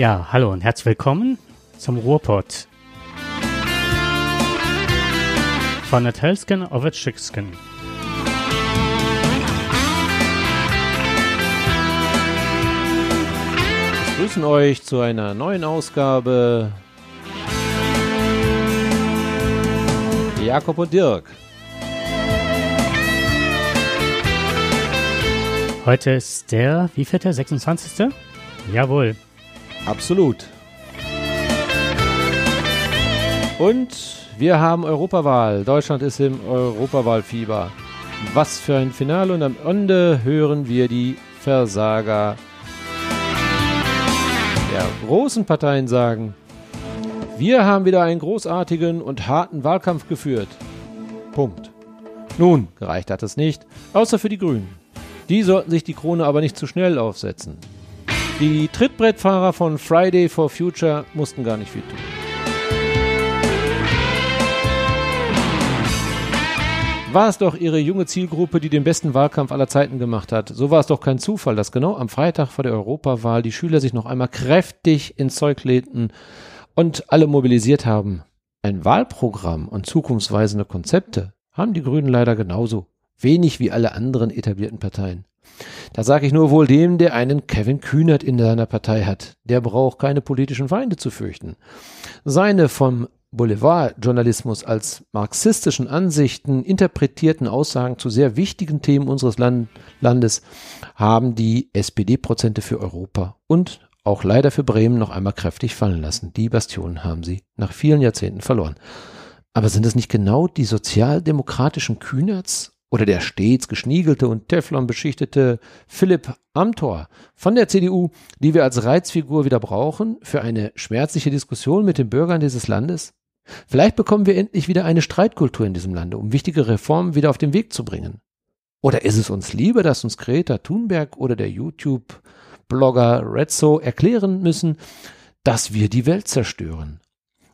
Ja, hallo und herzlich willkommen zum Ruhrpott. Von der Telskin auf der Chickskin. Wir grüßen euch zu einer neuen Ausgabe. Jakob und Dirk. Heute ist der, wie viel der 26. Jawohl. Absolut. Und wir haben Europawahl. Deutschland ist im Europawahlfieber. Was für ein Finale und am Ende hören wir die Versager der großen Parteien sagen, wir haben wieder einen großartigen und harten Wahlkampf geführt. Punkt. Nun, gereicht hat es nicht, außer für die Grünen. Die sollten sich die Krone aber nicht zu schnell aufsetzen. Die Trittbrettfahrer von Friday for Future mussten gar nicht viel tun. War es doch ihre junge Zielgruppe, die den besten Wahlkampf aller Zeiten gemacht hat. So war es doch kein Zufall, dass genau am Freitag vor der Europawahl die Schüler sich noch einmal kräftig ins Zeug lehnten und alle mobilisiert haben. Ein Wahlprogramm und zukunftsweisende Konzepte haben die Grünen leider genauso. Wenig wie alle anderen etablierten Parteien. Da sage ich nur wohl dem, der einen Kevin Kühnert in seiner Partei hat. Der braucht keine politischen Feinde zu fürchten. Seine vom Boulevardjournalismus als marxistischen Ansichten interpretierten Aussagen zu sehr wichtigen Themen unseres Land Landes haben die SPD-Prozente für Europa und auch leider für Bremen noch einmal kräftig fallen lassen. Die Bastionen haben sie nach vielen Jahrzehnten verloren. Aber sind es nicht genau die sozialdemokratischen Kühnerts oder der stets geschniegelte und Teflon beschichtete Philipp Amthor von der CDU, die wir als Reizfigur wieder brauchen für eine schmerzliche Diskussion mit den Bürgern dieses Landes? Vielleicht bekommen wir endlich wieder eine Streitkultur in diesem Lande, um wichtige Reformen wieder auf den Weg zu bringen. Oder ist es uns lieber, dass uns Greta Thunberg oder der YouTube-Blogger Redso erklären müssen, dass wir die Welt zerstören?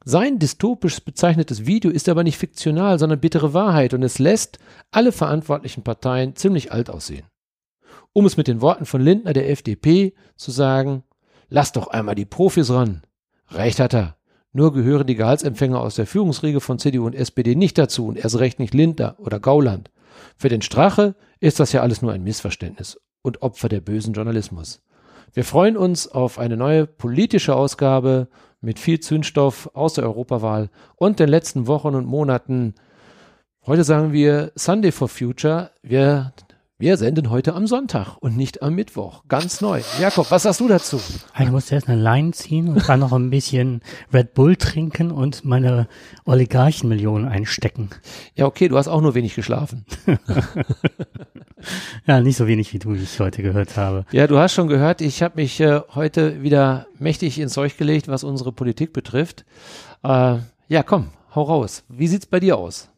Sein dystopisch bezeichnetes Video ist aber nicht fiktional, sondern bittere Wahrheit und es lässt alle verantwortlichen Parteien ziemlich alt aussehen. Um es mit den Worten von Lindner der FDP zu sagen, lass doch einmal die Profis ran. Recht hat er. Nur gehören die Gehaltsempfänger aus der Führungsriege von CDU und SPD nicht dazu und erst recht nicht Lindner oder Gauland. Für den Strache ist das ja alles nur ein Missverständnis und Opfer der bösen Journalismus. Wir freuen uns auf eine neue politische Ausgabe mit viel Zündstoff aus der Europawahl und den letzten Wochen und Monaten. Heute sagen wir Sunday for Future. Wir wir senden heute am Sonntag und nicht am Mittwoch. Ganz neu. Jakob, was sagst du dazu? Ich musste erst eine Line ziehen und dann noch ein bisschen Red Bull trinken und meine Oligarchenmillionen einstecken. Ja, okay, du hast auch nur wenig geschlafen. ja, nicht so wenig wie du, ich heute gehört habe. Ja, du hast schon gehört, ich habe mich äh, heute wieder mächtig ins Zeug gelegt, was unsere Politik betrifft. Äh, ja, komm, hau raus. Wie sieht's bei dir aus?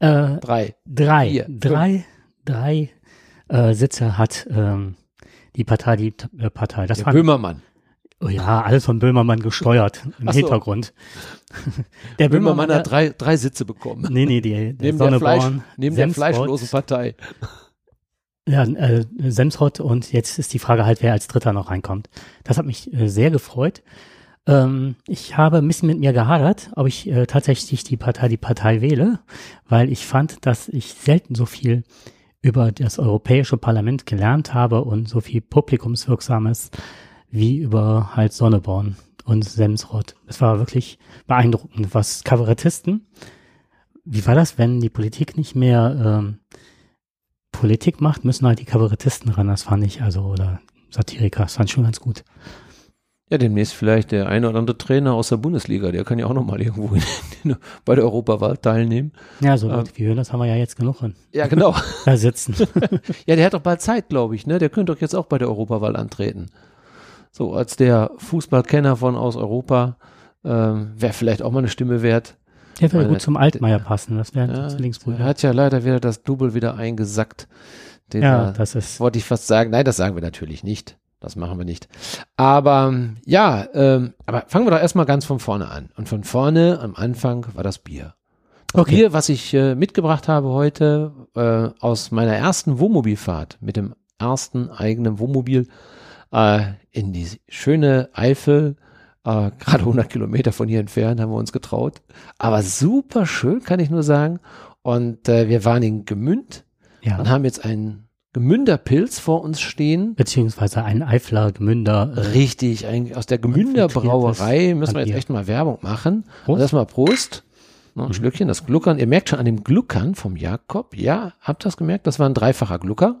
Äh, drei. Drei. Vier, drei. Fünf drei äh, Sitze hat ähm, die Partei, die äh, Partei. Das Der waren, Böhmermann. Oh ja, alles von Böhmermann gesteuert im so. Hintergrund. der Böhmermann, Böhmermann hat drei, drei Sitze bekommen. Nee, nee, die, der neben der, Fleisch, neben der fleischlosen Partei. Ja, äh, Semsrott und jetzt ist die Frage halt, wer als Dritter noch reinkommt. Das hat mich äh, sehr gefreut. Ähm, ich habe ein bisschen mit mir gehadert, ob ich äh, tatsächlich die Partei, die Partei wähle, weil ich fand, dass ich selten so viel über das Europäische Parlament gelernt habe und so viel Publikumswirksames wie über halt Sonneborn und Semsrott. Es war wirklich beeindruckend, was Kabarettisten, wie war das, wenn die Politik nicht mehr ähm, Politik macht, müssen halt die Kabarettisten ran, das fand ich, also, oder Satiriker, das fand ich schon ganz gut. Ja, demnächst vielleicht der eine oder andere Trainer aus der Bundesliga, der kann ja auch nochmal irgendwo in, in, bei der Europawahl teilnehmen. Ja, so Leute ähm, wie Höhnes haben wir ja jetzt genug an. Ja, genau. da sitzen. ja, der hat doch bald Zeit, glaube ich, ne? Der könnte doch jetzt auch bei der Europawahl antreten. So, als der Fußballkenner von aus Europa, ähm, wäre vielleicht auch mal eine Stimme wert. Der würde gut zum Altmaier passen, das wäre ja, Zwillingsbruder. Er hat ja leider wieder das Double wieder eingesackt. Den ja, das ist. Wollte ich fast sagen. Nein, das sagen wir natürlich nicht. Das machen wir nicht. Aber ja, ähm, aber fangen wir doch erstmal ganz von vorne an. Und von vorne am Anfang war das Bier. Das okay. Bier, was ich äh, mitgebracht habe heute äh, aus meiner ersten Wohnmobilfahrt mit dem ersten eigenen Wohnmobil äh, in die schöne Eifel, äh, gerade 100 Kilometer von hier entfernt, haben wir uns getraut. Aber super schön, kann ich nur sagen. Und äh, wir waren in Gemünd Ja. und haben jetzt einen Gemünderpilz vor uns stehen. Beziehungsweise ein Eifler Gemünder. Äh, Richtig, eigentlich aus der Gemünderbrauerei müssen wir jetzt echt mal Werbung machen. Prost. Und erstmal Prost. Noch ein Schlückchen, das Gluckern. Ihr merkt schon an dem Gluckern vom Jakob. Ja, habt ihr das gemerkt? Das war ein dreifacher Glucker.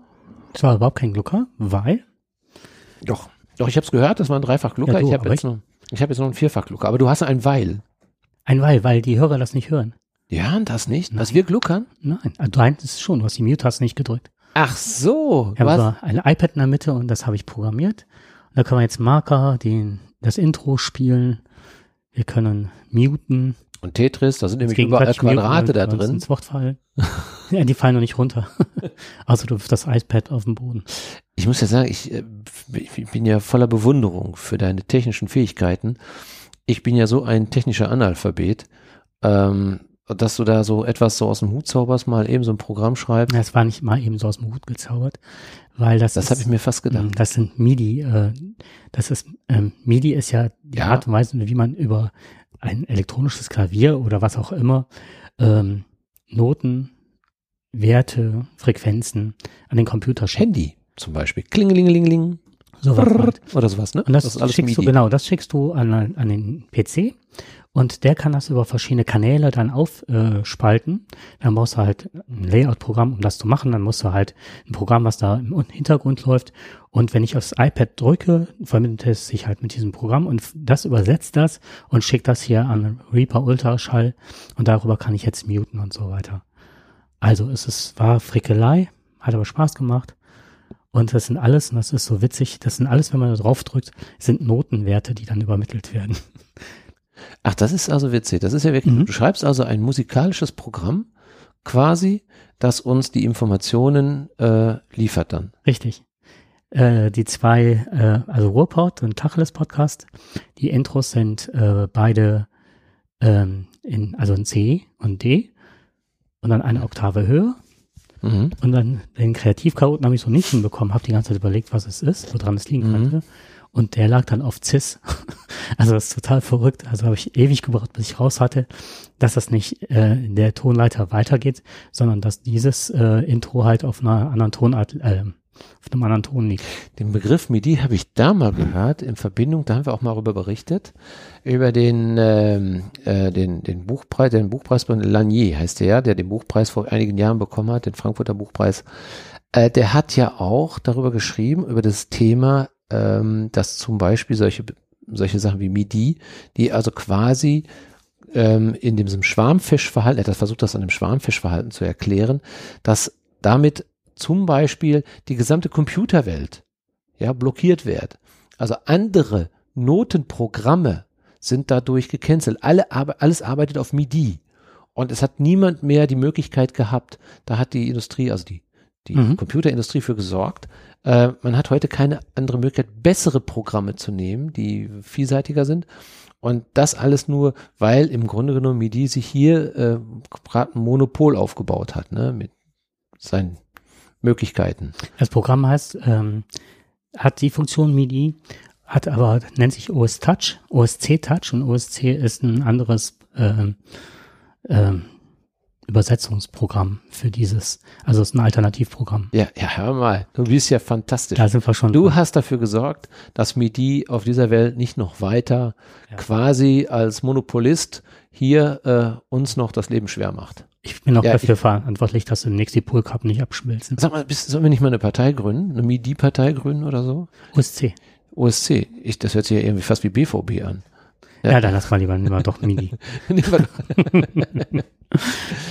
das war überhaupt kein Glucker, weil Doch. Doch, ich habe es gehört, das war ein dreifach Glucker. Ja, du, ich habe jetzt, noch- ich hab jetzt noch einen vierfach Glucker. Aber du hast ein Weil. ein Weil, weil die Hörer das nicht hören. Die hören das nicht, dass wir gluckern? Nein, also du es schon, du hast die Mute-Taste nicht gedrückt. Ach so. Ich habe was? so ein iPad in der Mitte und das habe ich programmiert. Und da können wir jetzt Marker, den, das Intro spielen. Wir können muten. Und Tetris, da sind nämlich überall Quadrate da drin. Ins Wort fallen. ja, die fallen noch nicht runter. also du wirfst das iPad auf den Boden. Ich muss ja sagen, ich, äh, ich bin ja voller Bewunderung für deine technischen Fähigkeiten. Ich bin ja so ein technischer Analphabet, ähm, dass du da so etwas so aus dem Hut zauberst, mal eben so ein Programm schreibst. Das war nicht mal eben so aus dem Hut gezaubert, weil das Das habe ich mir fast gedacht. Mm, Das sind MIDI. Äh, das ist ähm, MIDI ist ja die Ja. Art und Weise, wie man über ein elektronisches Klavier oder was auch immer ähm, Noten, Werte, Frequenzen an den Computer schickt. Handy zum Beispiel. Klingelingelingeling. Sowas halt. Oder sowas, ne? Und das, ist alles schickst du, MIDI. genau, das schickst du an, an den PC und der kann das über verschiedene Kanäle dann aufspalten. Spalten. dann brauchst du halt ein Layout-Programm, um das zu machen. Dann musst du halt ein Programm, was da im Hintergrund läuft. Und wenn ich aufs iPad drücke, verbindet es sich halt mit diesem Programm und das übersetzt das und schickt das hier an Reaper Ultraschall und darüber kann ich jetzt muten und so weiter. Also es ist, war Frickelei, hat aber Spaß gemacht. Und das sind alles, und das ist so witzig, das sind alles, wenn man da drauf drückt, sind Notenwerte, die dann übermittelt werden. Ach, das ist also witzig. Das ist ja wirklich, Mhm. du schreibst also ein musikalisches Programm quasi, das uns die Informationen äh, liefert dann. Richtig. Äh, die zwei, äh, also Ruhrport und Tacheles Podcast, die Intros sind äh, beide ähm, in, also in C und D und dann eine Oktave höher. Mhm. Und dann den Kreativchaoten habe ich so nicht hinbekommen, habe die ganze Zeit überlegt, was es ist, woran es liegen Mhm. könnte. Und der lag dann auf CIS. also das ist total verrückt. Also habe ich ewig gebraucht, bis ich raus hatte, dass das nicht äh, in der Tonleiter weitergeht, sondern dass dieses äh, Intro halt auf einer anderen Tonart, äh, auf einem anderen Ton liegt. Den Begriff MIDI habe ich da mal gehört in Verbindung, da haben wir auch mal darüber berichtet, über den, ähm, äh, den, den Buchpreis, den Buchpreis von Lanier heißt der, der den Buchpreis vor einigen Jahren bekommen hat, den Frankfurter Buchpreis. Äh, der hat ja auch darüber geschrieben, über das Thema, ähm, dass zum Beispiel solche, solche Sachen wie MIDI, die also quasi ähm, in diesem Schwarmfischverhalten, er hat versucht, das an dem Schwarmfischverhalten zu erklären, dass damit zum Beispiel die gesamte Computerwelt ja, blockiert wird. Also andere Notenprogramme sind dadurch gecancelt. Alle, alles arbeitet auf MIDI. Und es hat niemand mehr die Möglichkeit gehabt, da hat die Industrie, also die, die Mhm. Computerindustrie für gesorgt. Äh, man hat heute keine andere Möglichkeit, bessere Programme zu nehmen, die vielseitiger sind. Und das alles nur, weil im Grunde genommen MIDI sich hier äh, gerade ein Monopol aufgebaut hat, ne, mit seinen Möglichkeiten. Das Programm heißt, ähm, hat die Funktion MIDI, hat aber, nennt sich OS Touch, OSC Touch und OSC ist ein anderes ähm, ähm, Übersetzungsprogramm für dieses, also es ist ein Alternativprogramm. Ja, ja, hör mal, du bist ja fantastisch. Da sind wir schon. Du hast dafür gesorgt, dass MIDI auf dieser Welt nicht noch weiter Ja. quasi als Monopolist hier äh, uns noch das Leben schwer macht. ich bin auch Ja, dafür verantwortlich, dass demnächst die Pool Cup nicht abschmilzen. Sag mal, bist, sollen wir nicht mal eine Partei gründen? Eine MIDI-Partei gründen oder so? OSC. OSC. Ich, das hört sich ja irgendwie fast wie BVB an. Ja, Ja. dann lass mal lieber, lieber doch MIDI. Nehmen wir doch-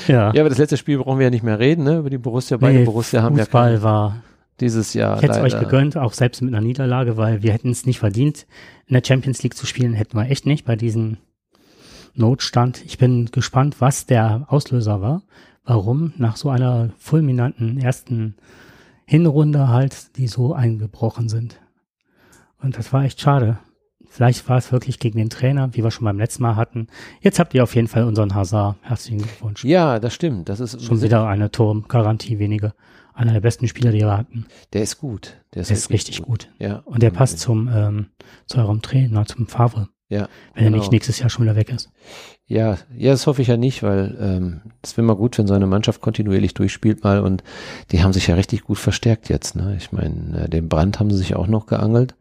Ja. ja, aber das letzte Spiel brauchen wir ja nicht mehr reden, ne? Über die Borussia. Beide Nee, Borussia haben ja Fußball war dieses Jahr Ich hätte es euch gegönnt, auch selbst mit einer Niederlage, weil wir hätten es nicht verdient, in der Champions League zu spielen, hätten wir echt nicht bei diesem Notstand. Ich bin gespannt, was der Auslöser war, warum nach so einer fulminanten ersten Hinrunde halt, die so eingebrochen sind. Und das war echt schade. Vielleicht war es wirklich gegen den Trainer, wie wir schon beim letzten Mal hatten. Jetzt habt ihr auf jeden Fall unseren Hazard. Herzlichen Glückwunsch. Ja, das stimmt. Das ist schon wieder eine Turmgarantie weniger. Einer der besten Spieler, die wir hatten. Der ist gut. Der ist, der ist richtig gut. gut. Ja. Und der passt zum ähm, zu eurem Trainer, zum Favre. Ja. Wenn genau. er nicht nächstes Jahr schon wieder weg ist. Ja, ja, das hoffe ich ja nicht, weil ähm, es ähm, wäre mal gut, wenn so eine Mannschaft kontinuierlich durchspielt mal und die haben sich ja richtig gut verstärkt jetzt. Ne? Ich meine, äh, den Brand haben sie sich auch noch geangelt.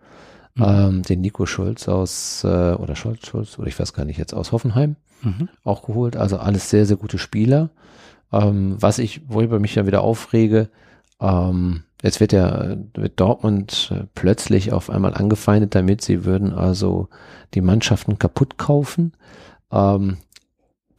Mhm. Ähm, den Nico Schulz aus, äh, oder Schulz, Schulz, oder ich weiß gar nicht jetzt, aus Hoffenheim mhm. auch geholt. Also alles sehr, sehr gute Spieler. Ähm, was ich, worüber mich ja wieder aufrege, ähm, jetzt wird ja wird Dortmund äh, plötzlich auf einmal angefeindet damit, sie würden also die Mannschaften kaputt kaufen. Ähm,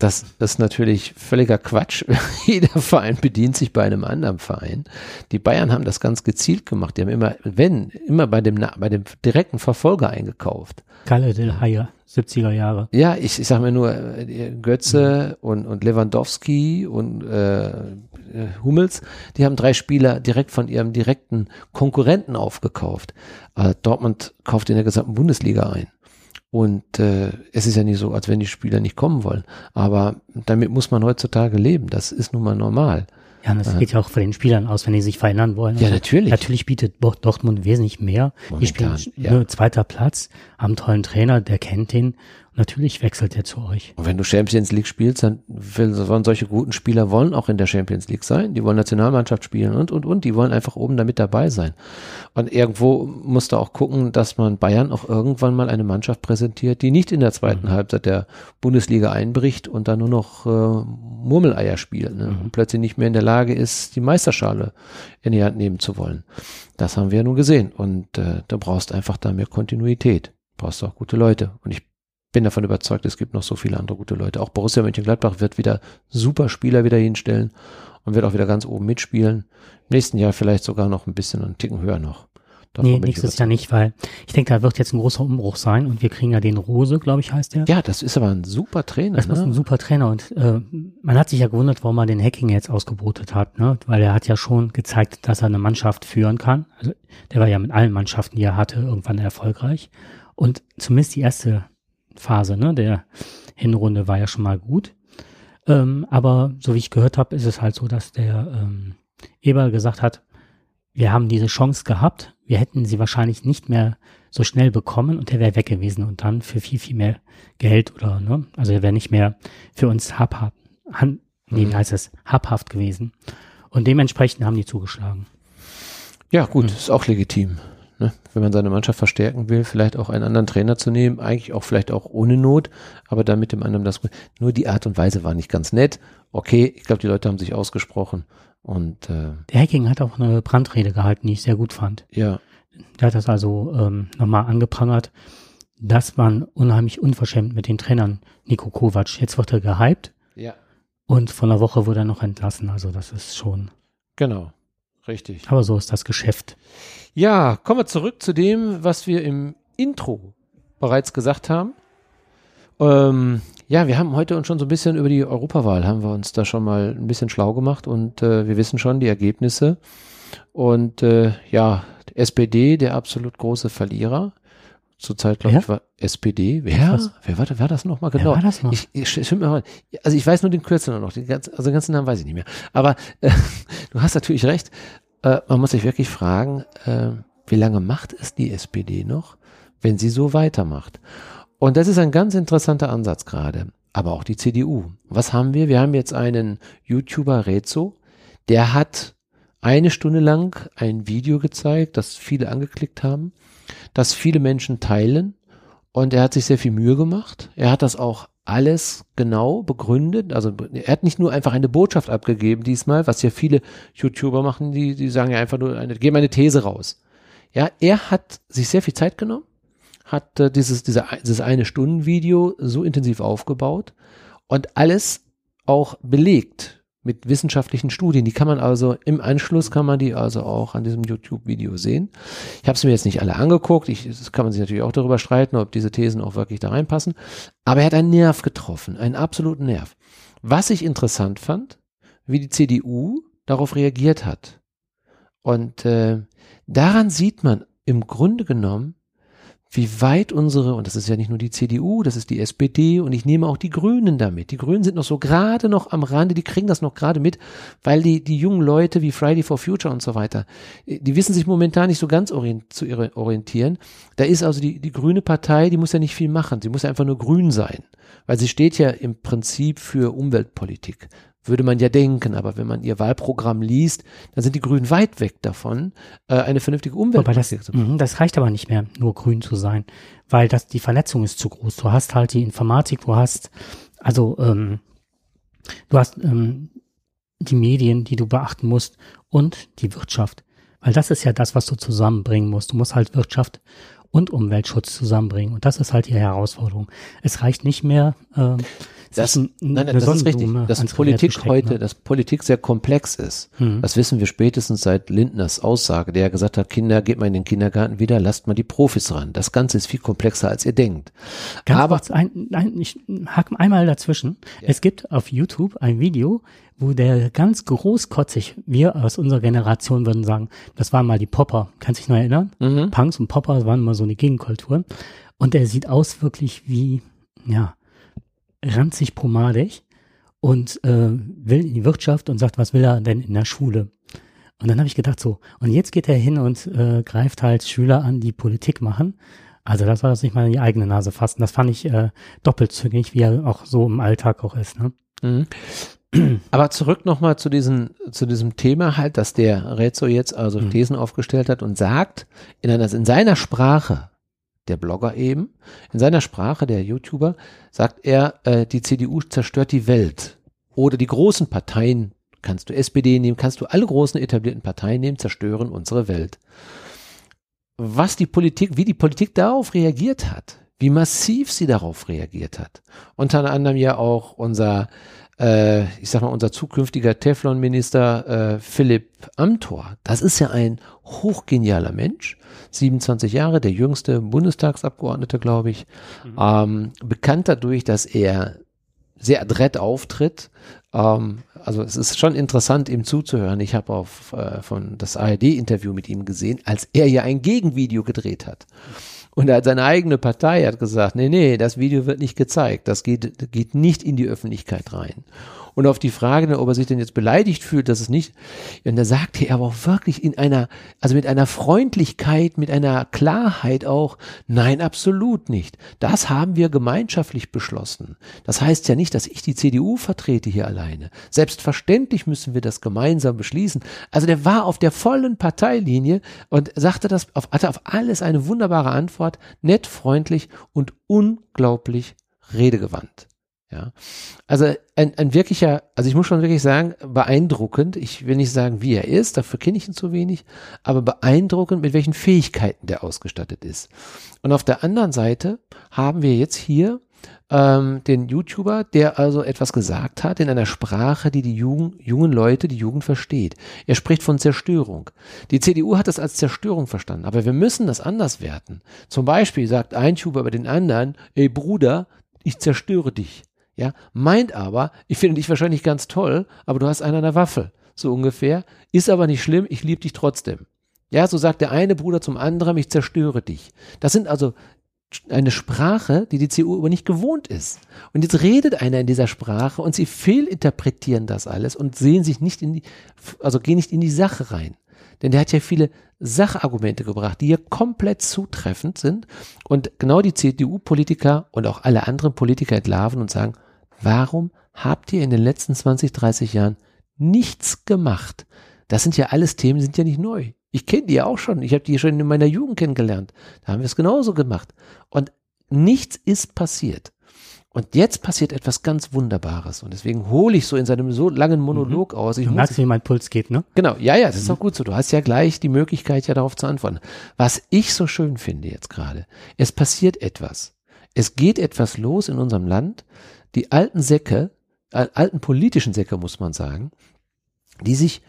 das ist natürlich völliger Quatsch. Jeder Verein bedient sich bei einem anderen Verein. Die Bayern haben das ganz gezielt gemacht. Die haben immer, wenn, immer bei dem, bei dem direkten Verfolger eingekauft. Kalle del Haie, 70er Jahre. Ja, ich, ich sag mir nur, äh, Götze mhm. und, und Lewandowski und äh, Hummels, die haben drei Spieler direkt von ihrem direkten Konkurrenten aufgekauft. Äh, Dortmund kauft in der gesamten Bundesliga ein. Und äh, es ist ja nicht so, als wenn die Spieler nicht kommen wollen. Aber damit muss man heutzutage leben. Das ist nun mal normal. Ja, und das geht ja auch von den Spielern aus, wenn die sich verändern wollen. Ja, also, natürlich. Natürlich bietet Dortmund wesentlich mehr. Momentan, die spielen ja. nur zweiter Platz, haben einen tollen Trainer, der kennt den Natürlich wechselt er zu euch. Und wenn du Champions League spielst, dann wollen solche guten Spieler wollen auch in der Champions League sein. Die wollen Nationalmannschaft spielen und, und, und. Die wollen einfach oben damit dabei sein. Und irgendwo musst du auch gucken, dass man Bayern auch irgendwann mal eine Mannschaft präsentiert, die nicht in der zweiten mhm. Halbzeit der Bundesliga einbricht und dann nur noch äh, Murmeleier spielt. Ne? Mhm. Und plötzlich nicht mehr in der Lage ist, die Meisterschale in die Hand nehmen zu wollen. Das haben wir ja nun gesehen. Und äh, du brauchst einfach da mehr Kontinuität. Du brauchst auch gute Leute. Und ich bin davon überzeugt, es gibt noch so viele andere gute Leute. Auch Borussia Mönchengladbach wird wieder super Spieler wieder hinstellen und wird auch wieder ganz oben mitspielen. Im nächsten Jahr vielleicht sogar noch ein bisschen einen Ticken höher noch. Davon nee, nächstes Jahr nicht, weil ich denke, da wird jetzt ein großer Umbruch sein und wir kriegen ja den Rose, glaube ich, heißt der. Ja, das ist aber ein super Trainer. Das ne? ist ein super Trainer und äh, man hat sich ja gewundert, warum man den Hacking jetzt ausgebotet hat, ne? weil er hat ja schon gezeigt, dass er eine Mannschaft führen kann. Also, der war ja mit allen Mannschaften, die er hatte, irgendwann erfolgreich. Und zumindest die erste Phase ne, der Hinrunde war ja schon mal gut. Ähm, aber so wie ich gehört habe, ist es halt so, dass der ähm, Eber gesagt hat, wir haben diese Chance gehabt, wir hätten sie wahrscheinlich nicht mehr so schnell bekommen und er wäre weg gewesen und dann für viel, viel mehr Geld oder, ne, also er wäre nicht mehr für uns habhaft, han, nee, mhm. heißt es, habhaft gewesen. Und dementsprechend haben die zugeschlagen. Ja, gut, mhm. ist auch legitim. Ne? Wenn man seine Mannschaft verstärken will, vielleicht auch einen anderen Trainer zu nehmen, eigentlich auch vielleicht auch ohne Not, aber dann mit dem anderen das. Nur die Art und Weise war nicht ganz nett. Okay, ich glaube, die Leute haben sich ausgesprochen und äh, der Hacking hat auch eine Brandrede gehalten, die ich sehr gut fand. Ja. Der hat das also ähm, nochmal angeprangert. Das war unheimlich unverschämt mit den Trainern Nico Kovac. Jetzt wird er gehypt. Ja. Und von der Woche wurde er noch entlassen. Also das ist schon. Genau. Richtig. Aber so ist das Geschäft. Ja, kommen wir zurück zu dem, was wir im Intro bereits gesagt haben. Ähm, ja, wir haben heute uns schon so ein bisschen über die Europawahl, haben wir uns da schon mal ein bisschen schlau gemacht und äh, wir wissen schon die Ergebnisse. Und äh, ja, SPD, der absolut große Verlierer. Zurzeit, glaube ich, war SPD. Wer? Wer war, war das nochmal genau? Wer war das noch? Ich, ich, ich, also ich weiß nur den Kürzel noch, den ganzen, also den ganzen Namen weiß ich nicht mehr. Aber äh, du hast natürlich recht. Äh, man muss sich wirklich fragen, äh, wie lange macht es die SPD noch, wenn sie so weitermacht? Und das ist ein ganz interessanter Ansatz gerade. Aber auch die CDU. Was haben wir? Wir haben jetzt einen YouTuber Rezo, der hat eine Stunde lang ein Video gezeigt, das viele angeklickt haben, das viele Menschen teilen. Und er hat sich sehr viel Mühe gemacht. Er hat das auch alles genau begründet. Also er hat nicht nur einfach eine Botschaft abgegeben diesmal, was ja viele YouTuber machen, die, die sagen ja einfach nur, eine, geben eine These raus. Ja, er hat sich sehr viel Zeit genommen, hat äh, dieses, diese, dieses eine Stunden Video so intensiv aufgebaut und alles auch belegt mit wissenschaftlichen Studien. Die kann man also im Anschluss kann man die also auch an diesem YouTube-Video sehen. Ich habe es mir jetzt nicht alle angeguckt. Ich, das kann man sich natürlich auch darüber streiten, ob diese Thesen auch wirklich da reinpassen. Aber er hat einen Nerv getroffen, einen absoluten Nerv. Was ich interessant fand, wie die CDU darauf reagiert hat. Und äh, daran sieht man im Grunde genommen, wie weit unsere, und das ist ja nicht nur die CDU, das ist die SPD und ich nehme auch die Grünen damit. Die Grünen sind noch so gerade noch am Rande, die kriegen das noch gerade mit, weil die, die jungen Leute wie Friday for Future und so weiter, die wissen sich momentan nicht so ganz zu orientieren. Da ist also die, die grüne Partei, die muss ja nicht viel machen, sie muss ja einfach nur grün sein, weil sie steht ja im Prinzip für Umweltpolitik würde man ja denken, aber wenn man ihr Wahlprogramm liest, dann sind die Grünen weit weg davon, äh, eine vernünftige Umweltpolitik zu machen. Das reicht aber nicht mehr, nur grün zu sein, weil das die Vernetzung ist zu groß. Du hast halt die Informatik, du hast also ähm, du hast ähm, die Medien, die du beachten musst und die Wirtschaft, weil das ist ja das, was du zusammenbringen musst. Du musst halt Wirtschaft und Umweltschutz zusammenbringen und das ist halt die Herausforderung. Es reicht nicht mehr. Äh, das, nein, nein, das ist richtig. Dass Politik heute, ne? dass Politik sehr komplex ist. Hm. Das wissen wir spätestens seit Lindners Aussage, der gesagt hat, Kinder, geht mal in den Kindergarten wieder, lasst mal die Profis ran. Das Ganze ist viel komplexer, als ihr denkt. Ganz Aber kurz, ein, nein, ich hake einmal dazwischen. Ja. Es gibt auf YouTube ein Video, wo der ganz großkotzig, wir aus unserer Generation würden sagen, das waren mal die Popper. Kannst du dich noch erinnern? Mhm. Punks und Popper waren mal so eine Gegenkultur. Und der sieht aus wirklich wie, ja, ranzig pomadig und äh, will in die Wirtschaft und sagt, was will er denn in der Schule? Und dann habe ich gedacht so, und jetzt geht er hin und äh, greift halt Schüler an, die Politik machen. Also das war das nicht mal in die eigene Nase fassen. Das fand ich äh, doppelzügig, wie er auch so im Alltag auch ist. Ne? Mhm. Aber zurück nochmal zu diesem, zu diesem Thema halt, dass der Rezzo jetzt also mhm. Thesen aufgestellt hat und sagt, in, einer, in seiner Sprache, der Blogger eben, in seiner Sprache, der YouTuber, sagt er, äh, die CDU zerstört die Welt. Oder die großen Parteien, kannst du SPD nehmen, kannst du alle großen etablierten Parteien nehmen, zerstören unsere Welt. Was die Politik, wie die Politik darauf reagiert hat, wie massiv sie darauf reagiert hat. Unter anderem ja auch unser äh, ich sag mal, unser zukünftiger Teflon-Minister äh, Philipp Amthor, das ist ja ein hochgenialer Mensch, 27 Jahre, der jüngste Bundestagsabgeordnete, glaube ich, mhm. ähm, bekannt dadurch, dass er sehr adrett auftritt. Ähm, also es ist schon interessant, ihm zuzuhören. Ich habe auf äh, von das ARD-Interview mit ihm gesehen, als er ja ein Gegenvideo gedreht hat. Und er hat seine eigene Partei hat gesagt, nee, nee, das Video wird nicht gezeigt. Das geht, geht nicht in die Öffentlichkeit rein. Und auf die Frage, ob er sich denn jetzt beleidigt fühlt, dass es nicht, und da sagte er aber auch wirklich in einer, also mit einer Freundlichkeit, mit einer Klarheit auch, nein, absolut nicht. Das haben wir gemeinschaftlich beschlossen. Das heißt ja nicht, dass ich die CDU vertrete hier alleine. Selbstverständlich müssen wir das gemeinsam beschließen. Also der war auf der vollen Parteilinie und sagte das, auf, hatte auf alles eine wunderbare Antwort, nett, freundlich und unglaublich redegewandt. Ja, also ein, ein wirklicher, also ich muss schon wirklich sagen, beeindruckend. Ich will nicht sagen, wie er ist, dafür kenne ich ihn zu wenig, aber beeindruckend, mit welchen Fähigkeiten der ausgestattet ist. Und auf der anderen Seite haben wir jetzt hier ähm, den YouTuber, der also etwas gesagt hat in einer Sprache, die die Jugend, jungen Leute, die Jugend versteht. Er spricht von Zerstörung. Die CDU hat das als Zerstörung verstanden, aber wir müssen das anders werten. Zum Beispiel sagt ein YouTuber über den anderen, ey Bruder, ich zerstöre dich. Ja, meint aber, ich finde dich wahrscheinlich ganz toll, aber du hast einen an der Waffe, so ungefähr. Ist aber nicht schlimm, ich liebe dich trotzdem. Ja, so sagt der eine Bruder zum anderen, ich zerstöre dich. Das sind also eine Sprache, die die CDU aber nicht gewohnt ist. Und jetzt redet einer in dieser Sprache und sie fehlinterpretieren das alles und sehen sich nicht in die, also gehen nicht in die Sache rein. Denn der hat ja viele Sachargumente gebracht, die ja komplett zutreffend sind und genau die CDU-Politiker und auch alle anderen Politiker entlarven und sagen, warum habt ihr in den letzten 20, 30 Jahren nichts gemacht? Das sind ja alles Themen, sind ja nicht neu. Ich kenne die ja auch schon. Ich habe die schon in meiner Jugend kennengelernt. Da haben wir es genauso gemacht. Und nichts ist passiert. Und jetzt passiert etwas ganz Wunderbares. Und deswegen hole ich so in seinem so langen Monolog mhm. aus. Ich du merkst, wie mein Puls geht, ne? Genau, ja, ja, das ist mhm. auch gut so. Du hast ja gleich die Möglichkeit, ja darauf zu antworten. Was ich so schön finde jetzt gerade, es passiert etwas. Es geht etwas los in unserem Land. Die alten Säcke, alten politischen Säcke, muss man sagen, die sich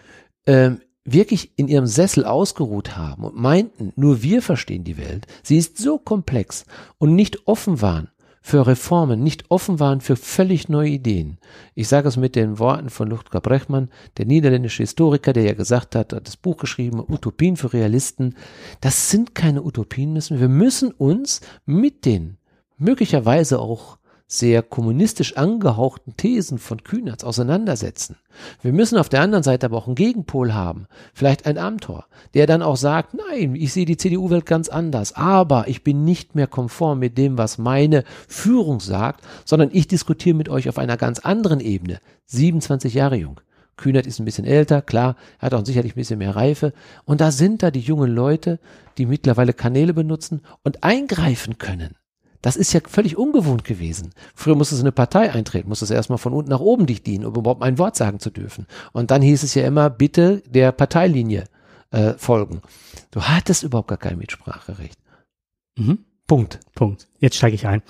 ähm, wirklich in ihrem Sessel ausgeruht haben und meinten, nur wir verstehen die Welt. Sie ist so komplex und nicht offen waren für Reformen, nicht offen waren für völlig neue Ideen. Ich sage es mit den Worten von Ludger Brechmann, der niederländische Historiker, der ja gesagt hat, hat das Buch geschrieben, Utopien für Realisten. Das sind keine Utopien müssen. Wir müssen uns mit den möglicherweise auch sehr kommunistisch angehauchten Thesen von Kühnertz auseinandersetzen. Wir müssen auf der anderen Seite aber auch einen Gegenpol haben, vielleicht ein Amtor, der dann auch sagt, nein, ich sehe die CDU-Welt ganz anders, aber ich bin nicht mehr konform mit dem, was meine Führung sagt, sondern ich diskutiere mit euch auf einer ganz anderen Ebene. 27 Jahre jung. Kühnert ist ein bisschen älter, klar, er hat auch sicherlich ein bisschen mehr Reife. Und da sind da die jungen Leute, die mittlerweile Kanäle benutzen und eingreifen können. Das ist ja völlig ungewohnt gewesen. Früher musste es in eine Partei eintreten, musste es erstmal von unten nach oben dich dienen, um überhaupt ein Wort sagen zu dürfen. Und dann hieß es ja immer, bitte der Parteilinie äh, folgen. Du hattest überhaupt gar kein Mitspracherecht. Mhm. Punkt. Punkt. Jetzt steige ich ein.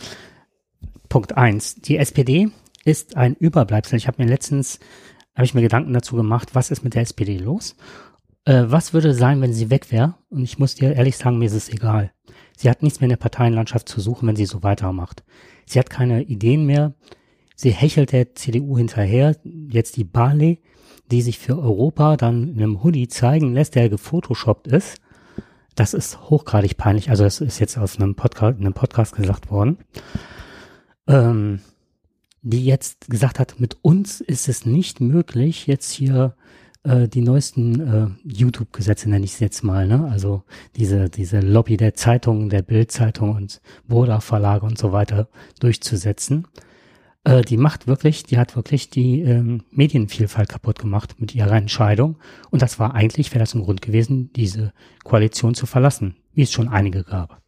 Punkt eins. Die SPD ist ein Überbleibsel. Ich habe mir letztens, habe ich mir Gedanken dazu gemacht, was ist mit der SPD los? Äh, was würde sein, wenn sie weg wäre? Und ich muss dir ehrlich sagen, mir ist es egal. Sie hat nichts mehr in der Parteienlandschaft zu suchen, wenn sie so weitermacht. Sie hat keine Ideen mehr. Sie hechelt der CDU hinterher. Jetzt die Barley, die sich für Europa dann in einem Hoodie zeigen lässt, der gefotoshoppt ist. Das ist hochgradig peinlich. Also das ist jetzt aus einem Podcast, in einem Podcast gesagt worden. Ähm, die jetzt gesagt hat, mit uns ist es nicht möglich, jetzt hier äh, die neuesten äh, YouTube-Gesetze, nenne ich es jetzt mal, ne? Also diese, diese Lobby der Zeitungen, der Bildzeitung und Boda Verlage und so weiter durchzusetzen. Äh, die macht wirklich, die hat wirklich die ähm, Medienvielfalt kaputt gemacht mit ihrer Entscheidung. Und das war eigentlich, wäre das ein Grund gewesen, diese Koalition zu verlassen, wie es schon einige gab.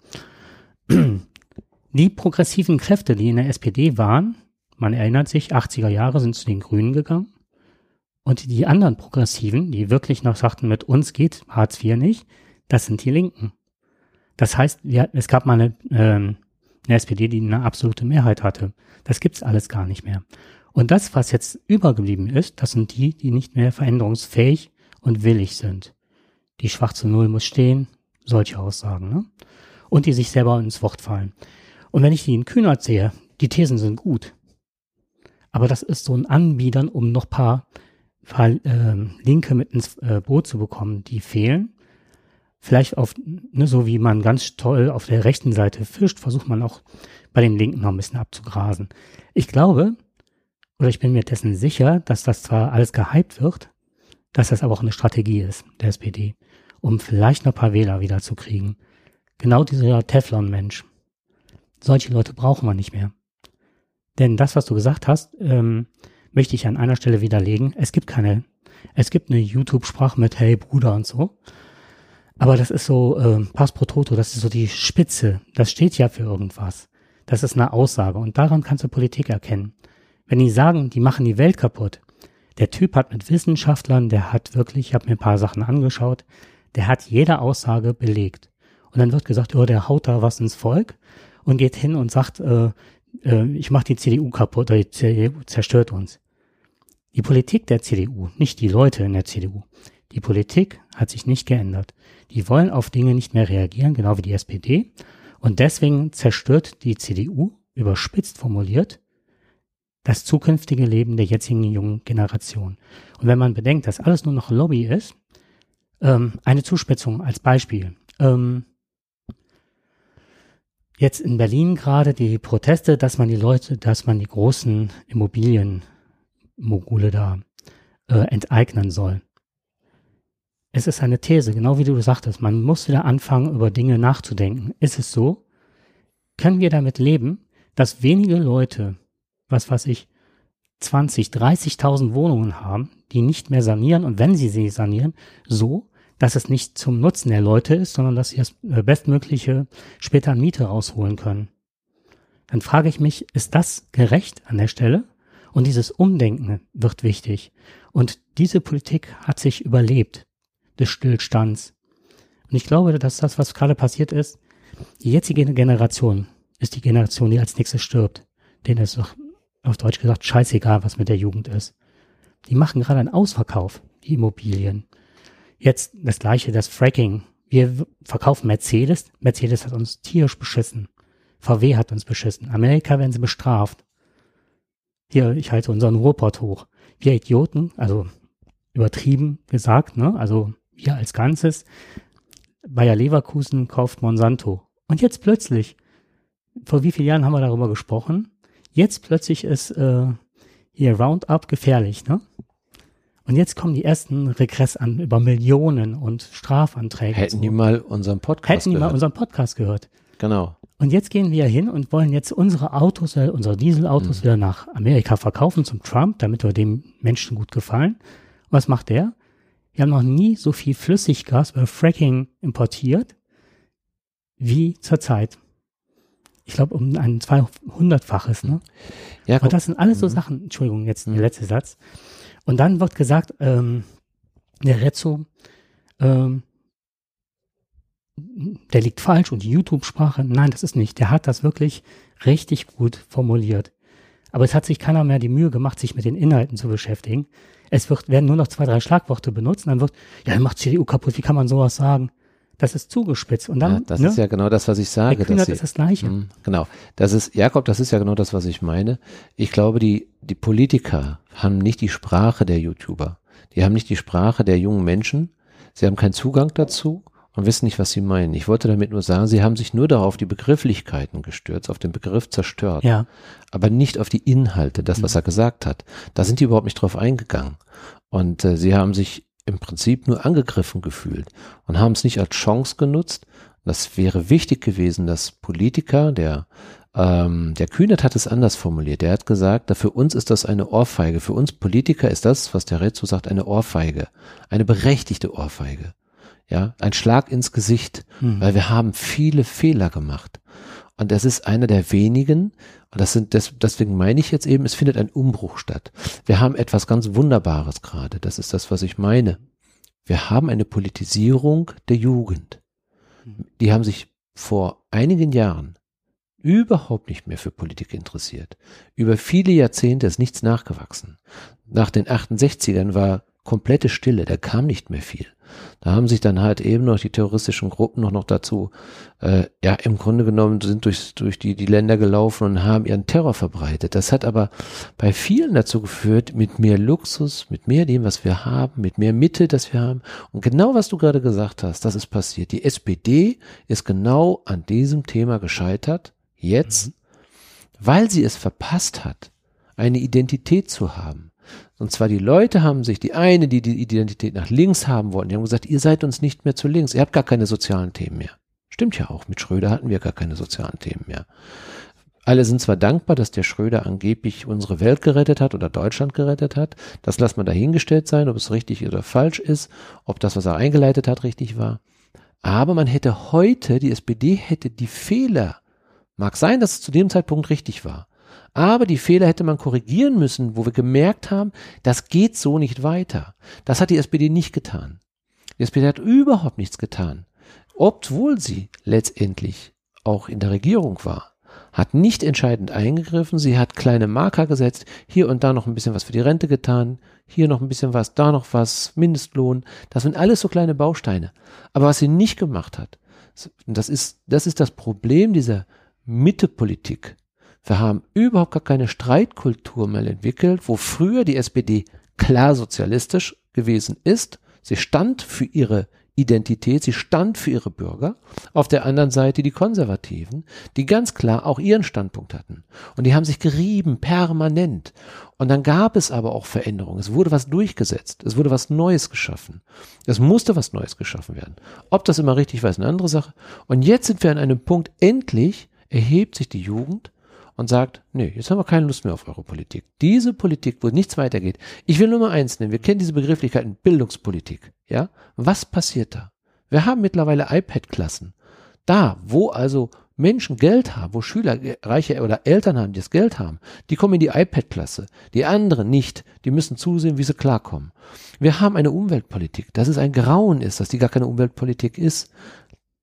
Die progressiven Kräfte, die in der SPD waren, man erinnert sich, 80er Jahre sind zu den Grünen gegangen. Und die anderen Progressiven, die wirklich noch sagten, mit uns geht Hartz IV nicht, das sind die Linken. Das heißt, ja, es gab mal eine, ähm, eine SPD, die eine absolute Mehrheit hatte. Das gibt's alles gar nicht mehr. Und das, was jetzt übergeblieben ist, das sind die, die nicht mehr veränderungsfähig und willig sind. Die schwarze Null muss stehen, solche Aussagen, ne? Und die sich selber ins Wort fallen. Und wenn ich die in Kühnert sehe, die Thesen sind gut. Aber das ist so ein Anbiedern, um noch paar Linke mit ins äh, Boot zu bekommen, die fehlen. Vielleicht auf, ne, so wie man ganz toll auf der rechten Seite fischt, versucht man auch bei den Linken noch ein bisschen abzugrasen. Ich glaube, oder ich bin mir dessen sicher, dass das zwar alles gehypt wird, dass das aber auch eine Strategie ist, der SPD, um vielleicht noch ein paar Wähler wieder zu kriegen. Genau dieser Teflon-Mensch. Solche Leute brauchen wir nicht mehr. Denn das, was du gesagt hast, ähm, möchte ich an einer Stelle widerlegen. Es gibt keine, es gibt eine YouTube-Sprache mit Hey Bruder und so. Aber das ist so äh, Pass pro Toto, das ist so die Spitze. Das steht ja für irgendwas. Das ist eine Aussage und daran kannst du Politik erkennen. Wenn die sagen, die machen die Welt kaputt, der Typ hat mit Wissenschaftlern, der hat wirklich, ich habe mir ein paar Sachen angeschaut, der hat jede Aussage belegt. Und dann wird gesagt, oh, der haut da was ins Volk und geht hin und sagt, äh, äh, ich mache die CDU kaputt, oder die CDU zerstört uns. Die Politik der CDU, nicht die Leute in der CDU. Die Politik hat sich nicht geändert. Die wollen auf Dinge nicht mehr reagieren, genau wie die SPD. Und deswegen zerstört die CDU, überspitzt formuliert, das zukünftige Leben der jetzigen jungen Generation. Und wenn man bedenkt, dass alles nur noch Lobby ist, ähm, eine Zuspitzung als Beispiel. Ähm, jetzt in Berlin gerade die Proteste, dass man die Leute, dass man die großen Immobilien Mogule da äh, enteignen soll. Es ist eine These, genau wie du sagtest. Man muss wieder anfangen, über Dinge nachzudenken. Ist es so? Können wir damit leben, dass wenige Leute, was weiß ich, 20, 30.000 Wohnungen haben, die nicht mehr sanieren und wenn sie sie sanieren, so, dass es nicht zum Nutzen der Leute ist, sondern dass sie das äh, Bestmögliche später an Miete rausholen können. Dann frage ich mich, ist das gerecht an der Stelle? Und dieses Umdenken wird wichtig. Und diese Politik hat sich überlebt des Stillstands. Und ich glaube, dass das, was gerade passiert ist, die jetzige Generation ist die Generation, die als nächstes stirbt. Denen ist doch auf Deutsch gesagt scheißegal, was mit der Jugend ist. Die machen gerade einen Ausverkauf, die Immobilien. Jetzt das gleiche, das Fracking. Wir verkaufen Mercedes. Mercedes hat uns tierisch beschissen. VW hat uns beschissen. Amerika werden sie bestraft. Hier, ich halte unseren Ruhrpott hoch. Wir Idioten, also übertrieben gesagt, ne? Also wir als Ganzes. Bayer Leverkusen kauft Monsanto. Und jetzt plötzlich, vor wie vielen Jahren haben wir darüber gesprochen? Jetzt plötzlich ist äh, hier Roundup gefährlich, ne? Und jetzt kommen die ersten Regress an über Millionen und Strafanträge. Hätten die mal unseren Podcast Hätten die gehört. mal unseren Podcast gehört. Genau. Und jetzt gehen wir hin und wollen jetzt unsere Autos, äh, unsere Dieselautos wieder nach Amerika verkaufen zum Trump, damit wir dem Menschen gut gefallen. Und was macht der? Wir haben noch nie so viel Flüssiggas über Fracking importiert wie zurzeit. Ich glaube, um ein 200-faches. Ne? Ja, Und das sind alles so Sachen, Entschuldigung, jetzt der letzte Satz. Und dann wird gesagt, ähm, der Rezzo, ähm, der liegt falsch und die YouTube-Sprache, nein, das ist nicht. Der hat das wirklich richtig gut formuliert. Aber es hat sich keiner mehr die Mühe gemacht, sich mit den Inhalten zu beschäftigen. Es wird, werden nur noch zwei, drei Schlagworte benutzt und dann wird, ja, dann macht CDU kaputt, wie kann man sowas sagen? Das ist zugespitzt. Und dann, ja, das ne, ist ja genau das, was ich Herr sage. Kühnert sie, ist das Gleiche. Mhm, genau. Das ist, Jakob, das ist ja genau das, was ich meine. Ich glaube, die, die Politiker haben nicht die Sprache der YouTuber. Die haben nicht die Sprache der jungen Menschen. Sie haben keinen Zugang dazu und wissen nicht, was sie meinen. Ich wollte damit nur sagen, sie haben sich nur darauf die Begrifflichkeiten gestürzt, auf den Begriff zerstört, Ja, aber nicht auf die Inhalte, das, was er gesagt hat. Da sind die überhaupt nicht drauf eingegangen. Und äh, sie haben sich im Prinzip nur angegriffen gefühlt und haben es nicht als Chance genutzt. Das wäre wichtig gewesen, dass Politiker, der ähm, der Kühnert hat es anders formuliert. Der hat gesagt, da für uns ist das eine Ohrfeige. Für uns Politiker ist das, was der Rezzo sagt, eine Ohrfeige. Eine berechtigte Ohrfeige. Ja, ein Schlag ins Gesicht, Mhm. weil wir haben viele Fehler gemacht. Und das ist einer der wenigen, und das sind, das, deswegen meine ich jetzt eben, es findet ein Umbruch statt. Wir haben etwas ganz Wunderbares gerade. Das ist das, was ich meine. Wir haben eine Politisierung der Jugend. Die haben sich vor einigen Jahren überhaupt nicht mehr für Politik interessiert. Über viele Jahrzehnte ist nichts nachgewachsen. Nach den 68ern war komplette Stille, da kam nicht mehr viel. Da haben sich dann halt eben noch die terroristischen Gruppen noch, noch dazu, äh, ja, im Grunde genommen sind durch, durch die, die Länder gelaufen und haben ihren Terror verbreitet. Das hat aber bei vielen dazu geführt, mit mehr Luxus, mit mehr dem, was wir haben, mit mehr Mitte, das wir haben. Und genau was du gerade gesagt hast, das ist passiert. Die SPD ist genau an diesem Thema gescheitert, jetzt, weil sie es verpasst hat, eine Identität zu haben. Und zwar die Leute haben sich, die eine, die die Identität nach links haben wollten, die haben gesagt, ihr seid uns nicht mehr zu links, ihr habt gar keine sozialen Themen mehr. Stimmt ja auch, mit Schröder hatten wir gar keine sozialen Themen mehr. Alle sind zwar dankbar, dass der Schröder angeblich unsere Welt gerettet hat oder Deutschland gerettet hat. Das lässt man dahingestellt sein, ob es richtig oder falsch ist, ob das, was er eingeleitet hat, richtig war. Aber man hätte heute, die SPD hätte die Fehler, mag sein, dass es zu dem Zeitpunkt richtig war, aber die Fehler hätte man korrigieren müssen, wo wir gemerkt haben, das geht so nicht weiter. Das hat die SPD nicht getan. Die SPD hat überhaupt nichts getan. Obwohl sie letztendlich auch in der Regierung war, hat nicht entscheidend eingegriffen. Sie hat kleine Marker gesetzt, hier und da noch ein bisschen was für die Rente getan, hier noch ein bisschen was, da noch was, Mindestlohn. Das sind alles so kleine Bausteine. Aber was sie nicht gemacht hat, das ist, das ist das Problem dieser Mittepolitik. Wir haben überhaupt gar keine Streitkultur mehr entwickelt, wo früher die SPD klar sozialistisch gewesen ist. Sie stand für ihre Identität, sie stand für ihre Bürger. Auf der anderen Seite die Konservativen, die ganz klar auch ihren Standpunkt hatten. Und die haben sich gerieben, permanent. Und dann gab es aber auch Veränderungen. Es wurde was durchgesetzt. Es wurde was Neues geschaffen. Es musste was Neues geschaffen werden. Ob das immer richtig war, ist eine andere Sache. Und jetzt sind wir an einem Punkt, endlich erhebt sich die Jugend und sagt, nee, jetzt haben wir keine Lust mehr auf eure Politik. Diese Politik, wo nichts weitergeht. Ich will nur mal eins nennen. Wir kennen diese Begrifflichkeiten Bildungspolitik. Ja? Was passiert da? Wir haben mittlerweile iPad-Klassen. Da, wo also Menschen Geld haben, wo Schüler, reiche oder Eltern haben, die das Geld haben, die kommen in die iPad-Klasse. Die anderen nicht. Die müssen zusehen, wie sie klarkommen. Wir haben eine Umweltpolitik. Dass es ein Grauen ist, dass die gar keine Umweltpolitik ist.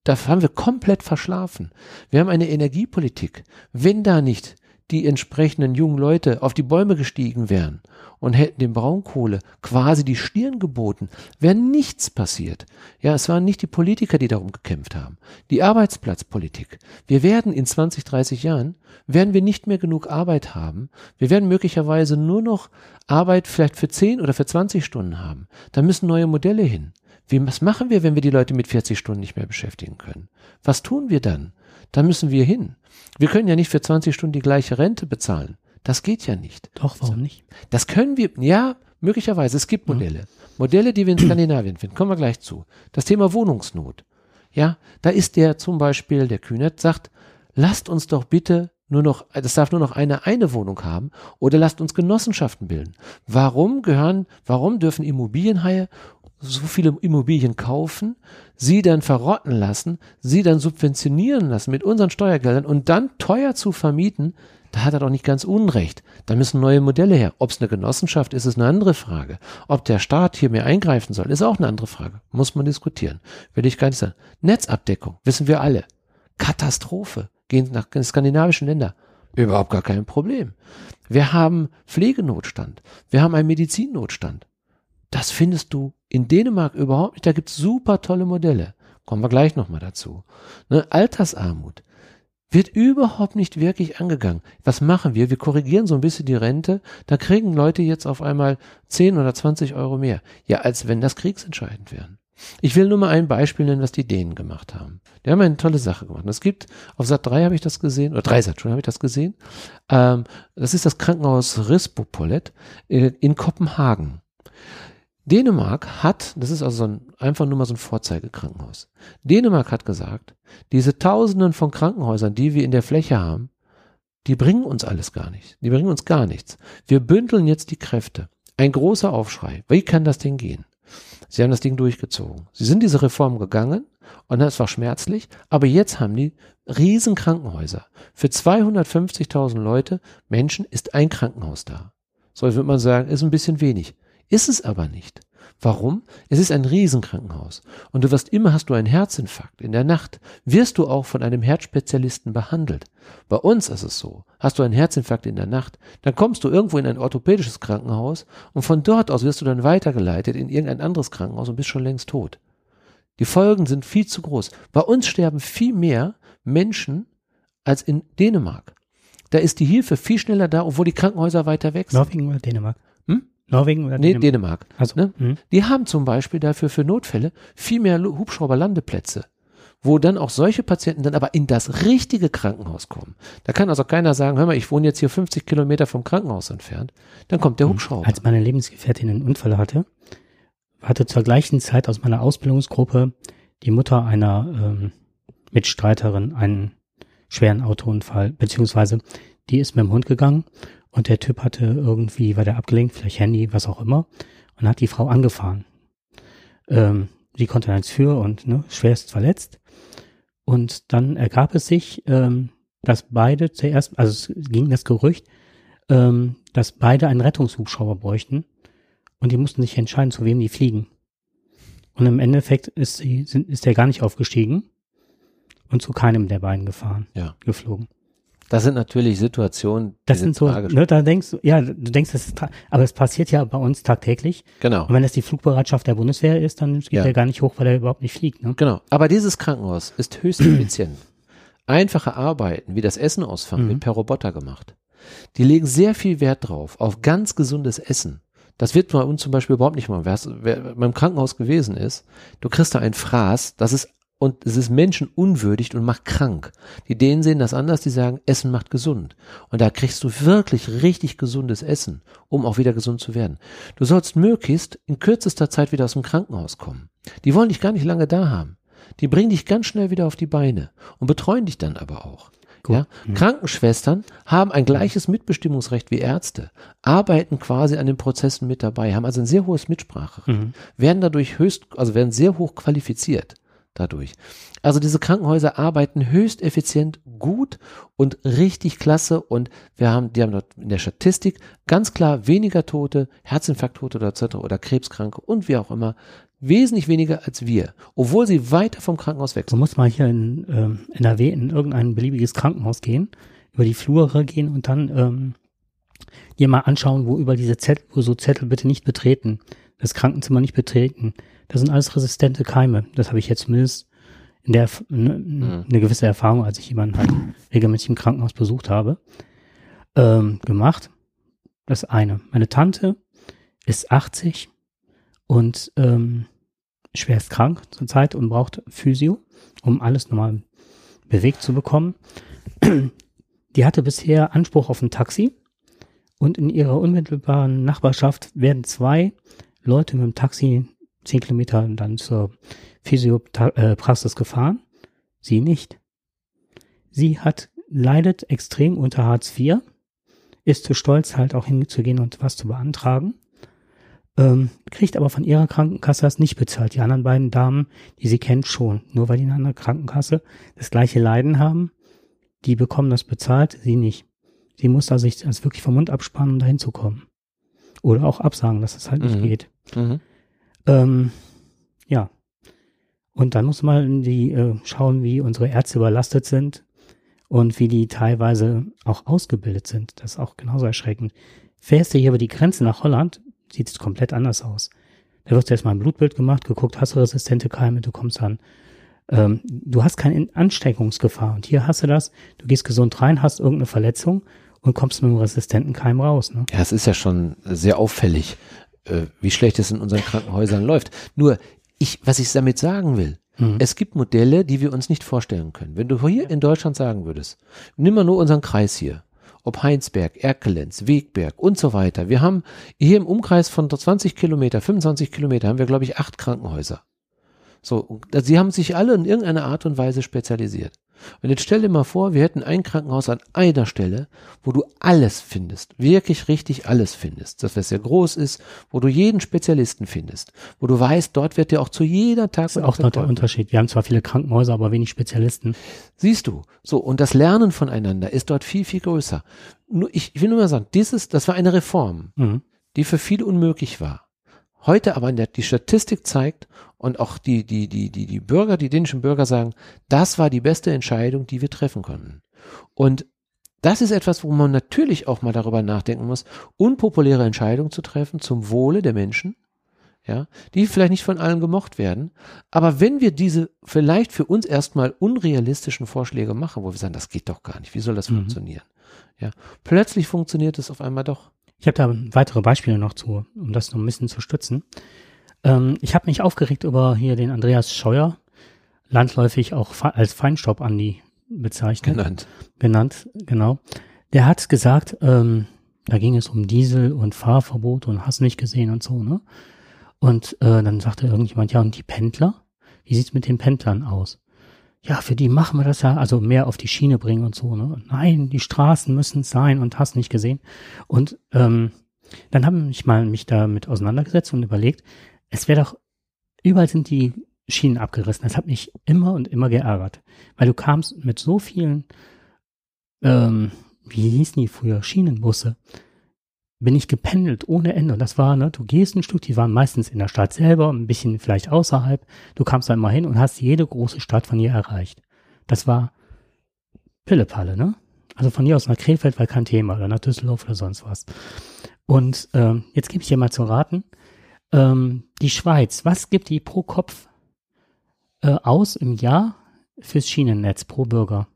Das haben wir komplett verschlafen. Wir haben eine Energiepolitik. Wenn da nicht die entsprechenden jungen Leute auf die Bäume gestiegen wären und hätten dem Braunkohle quasi die Stirn geboten, wäre nichts passiert. Ja, es waren nicht die Politiker, die darum gekämpft haben. Die Arbeitsplatzpolitik. Wir werden in 20, 30 Jahren, werden wir nicht mehr genug Arbeit haben. Wir werden möglicherweise nur noch Arbeit vielleicht für 10 oder für 20 Stunden haben. Da müssen neue Modelle hin. Wie, was machen wir, wenn wir die Leute mit 40 Stunden nicht mehr beschäftigen können? Was tun wir dann? Da müssen wir hin. Wir können ja nicht für 20 Stunden die gleiche Rente bezahlen. Das geht ja nicht. Doch, warum nicht? Das können wir, ja, möglicherweise. Es gibt Modelle. Mhm. Modelle, die wir in Skandinavien finden. Kommen wir gleich zu. Das Thema Wohnungsnot. Ja, da ist der zum Beispiel, der Kühnert sagt, lasst uns doch bitte nur noch, das darf nur noch eine eine Wohnung haben oder lasst uns Genossenschaften bilden. Warum gehören, warum dürfen Immobilienhaie so viele Immobilien kaufen, sie dann verrotten lassen, sie dann subventionieren lassen mit unseren Steuergeldern und dann teuer zu vermieten, da hat er doch nicht ganz Unrecht. Da müssen neue Modelle her. Ob es eine Genossenschaft ist, ist eine andere Frage. Ob der Staat hier mehr eingreifen soll, ist auch eine andere Frage. Muss man diskutieren. Will ich gar nicht sagen. Netzabdeckung, wissen wir alle. Katastrophe. Gehen nach skandinavischen Länder. Überhaupt gar kein Problem. Wir haben Pflegenotstand. Wir haben einen Medizinnotstand. Das findest du in Dänemark überhaupt nicht. Da gibt's super tolle Modelle. Kommen wir gleich nochmal dazu. Ne, Altersarmut wird überhaupt nicht wirklich angegangen. Was machen wir? Wir korrigieren so ein bisschen die Rente. Da kriegen Leute jetzt auf einmal 10 oder 20 Euro mehr. Ja, als wenn das kriegsentscheidend wären. Ich will nur mal ein Beispiel nennen, was die Dänen gemacht haben. Die haben eine tolle Sache gemacht. Es gibt, auf Sat 3 habe ich das gesehen, oder 3 Sat schon habe ich das gesehen. Ähm, das ist das Krankenhaus Rispopolet äh, in Kopenhagen. Dänemark hat, das ist also so ein, einfach nur mal so ein Vorzeigekrankenhaus. Dänemark hat gesagt, diese Tausenden von Krankenhäusern, die wir in der Fläche haben, die bringen uns alles gar nicht. Die bringen uns gar nichts. Wir bündeln jetzt die Kräfte. Ein großer Aufschrei. Wie kann das Ding gehen? Sie haben das Ding durchgezogen. Sie sind diese Reform gegangen und das war schmerzlich, aber jetzt haben die riesen Krankenhäuser. Für 250.000 Leute, Menschen, ist ein Krankenhaus da. So würde man sagen, ist ein bisschen wenig. Ist es aber nicht. Warum? Es ist ein Riesenkrankenhaus. Und du wirst immer, hast du einen Herzinfarkt in der Nacht, wirst du auch von einem Herzspezialisten behandelt. Bei uns ist es so. Hast du einen Herzinfarkt in der Nacht, dann kommst du irgendwo in ein orthopädisches Krankenhaus und von dort aus wirst du dann weitergeleitet in irgendein anderes Krankenhaus und bist schon längst tot. Die Folgen sind viel zu groß. Bei uns sterben viel mehr Menschen als in Dänemark. Da ist die Hilfe viel schneller da, obwohl die Krankenhäuser weiter weg sind. Norwegen oder Dänemark? Norwegen oder nee, Dänemark? Also, ne? Mhm. Die haben zum Beispiel dafür für Notfälle viel mehr Hubschrauberlandeplätze, wo dann auch solche Patienten dann aber in das richtige Krankenhaus kommen. Da kann also keiner sagen, hör mal, ich wohne jetzt hier 50 Kilometer vom Krankenhaus entfernt. Dann kommt der mhm. Hubschrauber. Als meine Lebensgefährtin einen Unfall hatte, hatte zur gleichen Zeit aus meiner Ausbildungsgruppe die Mutter einer ähm, Mitstreiterin einen schweren Autounfall, beziehungsweise die ist mit dem Hund gegangen und der Typ hatte irgendwie, war der abgelenkt, vielleicht Handy, was auch immer, und hat die Frau angefahren. Ähm, die konnte nichts für und ne, schwerst verletzt. Und dann ergab es sich, ähm, dass beide zuerst, also es ging das Gerücht, ähm, dass beide einen Rettungshubschrauber bräuchten und die mussten sich entscheiden, zu wem die fliegen. Und im Endeffekt ist, sie, sind, ist der gar nicht aufgestiegen und zu keinem der beiden gefahren, ja. geflogen. Das sind natürlich Situationen, das sind so, ne, da denkst du, ja, du denkst, das ist, aber es passiert ja bei uns tagtäglich. Genau. Und wenn das die Flugbereitschaft der Bundeswehr ist, dann geht ja. er gar nicht hoch, weil er überhaupt nicht fliegt. Ne? Genau. Aber dieses Krankenhaus ist höchst effizient. Einfache Arbeiten, wie das Essen ausfangen, mhm. wird per Roboter gemacht. Die legen sehr viel Wert drauf, auf ganz gesundes Essen. Das wird bei uns zum Beispiel überhaupt nicht mal. Wer, wer beim Krankenhaus gewesen ist, du kriegst da ein Fraß, das ist und es ist menschenunwürdig und macht krank. Die Dänen sehen das anders, die sagen, Essen macht gesund. Und da kriegst du wirklich richtig gesundes Essen, um auch wieder gesund zu werden. Du sollst möglichst in kürzester Zeit wieder aus dem Krankenhaus kommen. Die wollen dich gar nicht lange da haben. Die bringen dich ganz schnell wieder auf die Beine und betreuen dich dann aber auch. Ja? Mhm. Krankenschwestern haben ein gleiches Mitbestimmungsrecht wie Ärzte, arbeiten quasi an den Prozessen mit dabei, haben also ein sehr hohes Mitspracherecht, mhm. werden dadurch höchst, also werden sehr hoch qualifiziert dadurch. Also diese Krankenhäuser arbeiten höchst effizient, gut und richtig klasse und wir haben, die haben dort in der Statistik ganz klar weniger Tote, Herzinfarkttote oder etc. oder Krebskranke und wie auch immer, wesentlich weniger als wir, obwohl sie weiter vom Krankenhaus weg sind. Du musst mal hier in ähm, NRW in irgendein beliebiges Krankenhaus gehen, über die Flure gehen und dann ähm, dir mal anschauen, wo über diese Zettel, wo so Zettel bitte nicht betreten, das Krankenzimmer nicht betreten. Das sind alles resistente Keime. Das habe ich jetzt zumindest in der ne, mhm. eine gewisse Erfahrung, als ich jemanden halt regelmäßig im Krankenhaus besucht habe, ähm, gemacht. Das eine. Meine Tante ist 80 und ähm, schwerst krank zurzeit und braucht Physio, um alles nochmal bewegt zu bekommen. Die hatte bisher Anspruch auf ein Taxi und in ihrer unmittelbaren Nachbarschaft werden zwei Leute mit dem Taxi zehn Kilometer dann zur Physiopraxis gefahren. Sie nicht. Sie hat, leidet extrem unter Hartz IV, ist zu stolz, halt auch hinzugehen und was zu beantragen, ähm, kriegt aber von ihrer Krankenkasse das nicht bezahlt. Die anderen beiden Damen, die sie kennt, schon. Nur weil die in einer Krankenkasse das gleiche Leiden haben, die bekommen das bezahlt, sie nicht. Sie muss da sich das wirklich vom Mund abspannen, um dahin zu kommen. Oder auch absagen, dass es halt mhm. nicht geht. Mhm. Ähm, ja. Und dann muss man die äh, schauen, wie unsere Ärzte überlastet sind und wie die teilweise auch ausgebildet sind. Das ist auch genauso erschreckend. Fährst du hier über die Grenze nach Holland, sieht es komplett anders aus. Da wird erstmal ein Blutbild gemacht, geguckt, hast du resistente Keime, du kommst an. Ähm, du hast keine Ansteckungsgefahr. Und hier hast du das, du gehst gesund rein, hast irgendeine Verletzung und kommst mit einem resistenten Keim raus. Ne? Ja, es ist ja schon sehr auffällig, äh, wie schlecht es in unseren Krankenhäusern läuft. Nur, ich, was ich damit sagen will, mhm. es gibt Modelle, die wir uns nicht vorstellen können. Wenn du hier in Deutschland sagen würdest, nimm mal nur unseren Kreis hier, ob Heinsberg, Erkelenz, Wegberg und so weiter. Wir haben hier im Umkreis von 20 Kilometer, 25 Kilometer haben wir, glaube ich, acht Krankenhäuser. So, sie haben sich alle in irgendeiner Art und Weise spezialisiert. Und jetzt stell dir mal vor, wir hätten ein Krankenhaus an einer Stelle, wo du alles findest, wirklich richtig alles findest, das was sehr groß ist, wo du jeden Spezialisten findest, wo du weißt, dort wird dir auch zu jeder Tag das ist auch noch der Unterschied. Wir haben zwar viele Krankenhäuser, aber wenig Spezialisten. Siehst du, so und das Lernen voneinander ist dort viel viel größer. Nur ich, ich will nur mal sagen, dieses, das war eine Reform, mhm. die für viele unmöglich war. Heute aber die Statistik zeigt und auch die, die, die, die, die Bürger, die dänischen Bürger sagen, das war die beste Entscheidung, die wir treffen konnten. Und das ist etwas, wo man natürlich auch mal darüber nachdenken muss, unpopuläre Entscheidungen zu treffen zum Wohle der Menschen, ja, die vielleicht nicht von allen gemocht werden. Aber wenn wir diese vielleicht für uns erstmal unrealistischen Vorschläge machen, wo wir sagen, das geht doch gar nicht, wie soll das mhm. funktionieren? Ja, plötzlich funktioniert es auf einmal doch. Ich habe da weitere Beispiele noch zu, um das noch ein bisschen zu stützen. Ähm, ich habe mich aufgeregt über hier den Andreas Scheuer, landläufig auch als Feinstaub-Andi bezeichnet. Genannt. Genannt, genau. Der hat gesagt, ähm, da ging es um Diesel und Fahrverbot und hast nicht gesehen und so, ne? Und äh, dann sagte irgendjemand, ja, und die Pendler? Wie sieht's mit den Pendlern aus? ja, für die machen wir das ja, also mehr auf die Schiene bringen und so. Ne? Nein, die Straßen müssen es sein und hast nicht gesehen. Und ähm, dann habe ich mal mich damit auseinandergesetzt und überlegt, es wäre doch, überall sind die Schienen abgerissen. Das hat mich immer und immer geärgert, weil du kamst mit so vielen, ähm, wie hießen die früher, Schienenbusse, bin ich gependelt ohne Ende. Und das war, ne, du gehst ein Stück, die waren meistens in der Stadt selber, ein bisschen vielleicht außerhalb. Du kamst dann mal hin und hast jede große Stadt von hier erreicht. Das war Pillepalle, ne? Also von hier aus nach Krefeld war kein Thema oder nach Düsseldorf oder sonst was. Und ähm, jetzt gebe ich dir mal zu raten, ähm, die Schweiz, was gibt die pro Kopf äh, aus im Jahr fürs Schienennetz pro Bürger?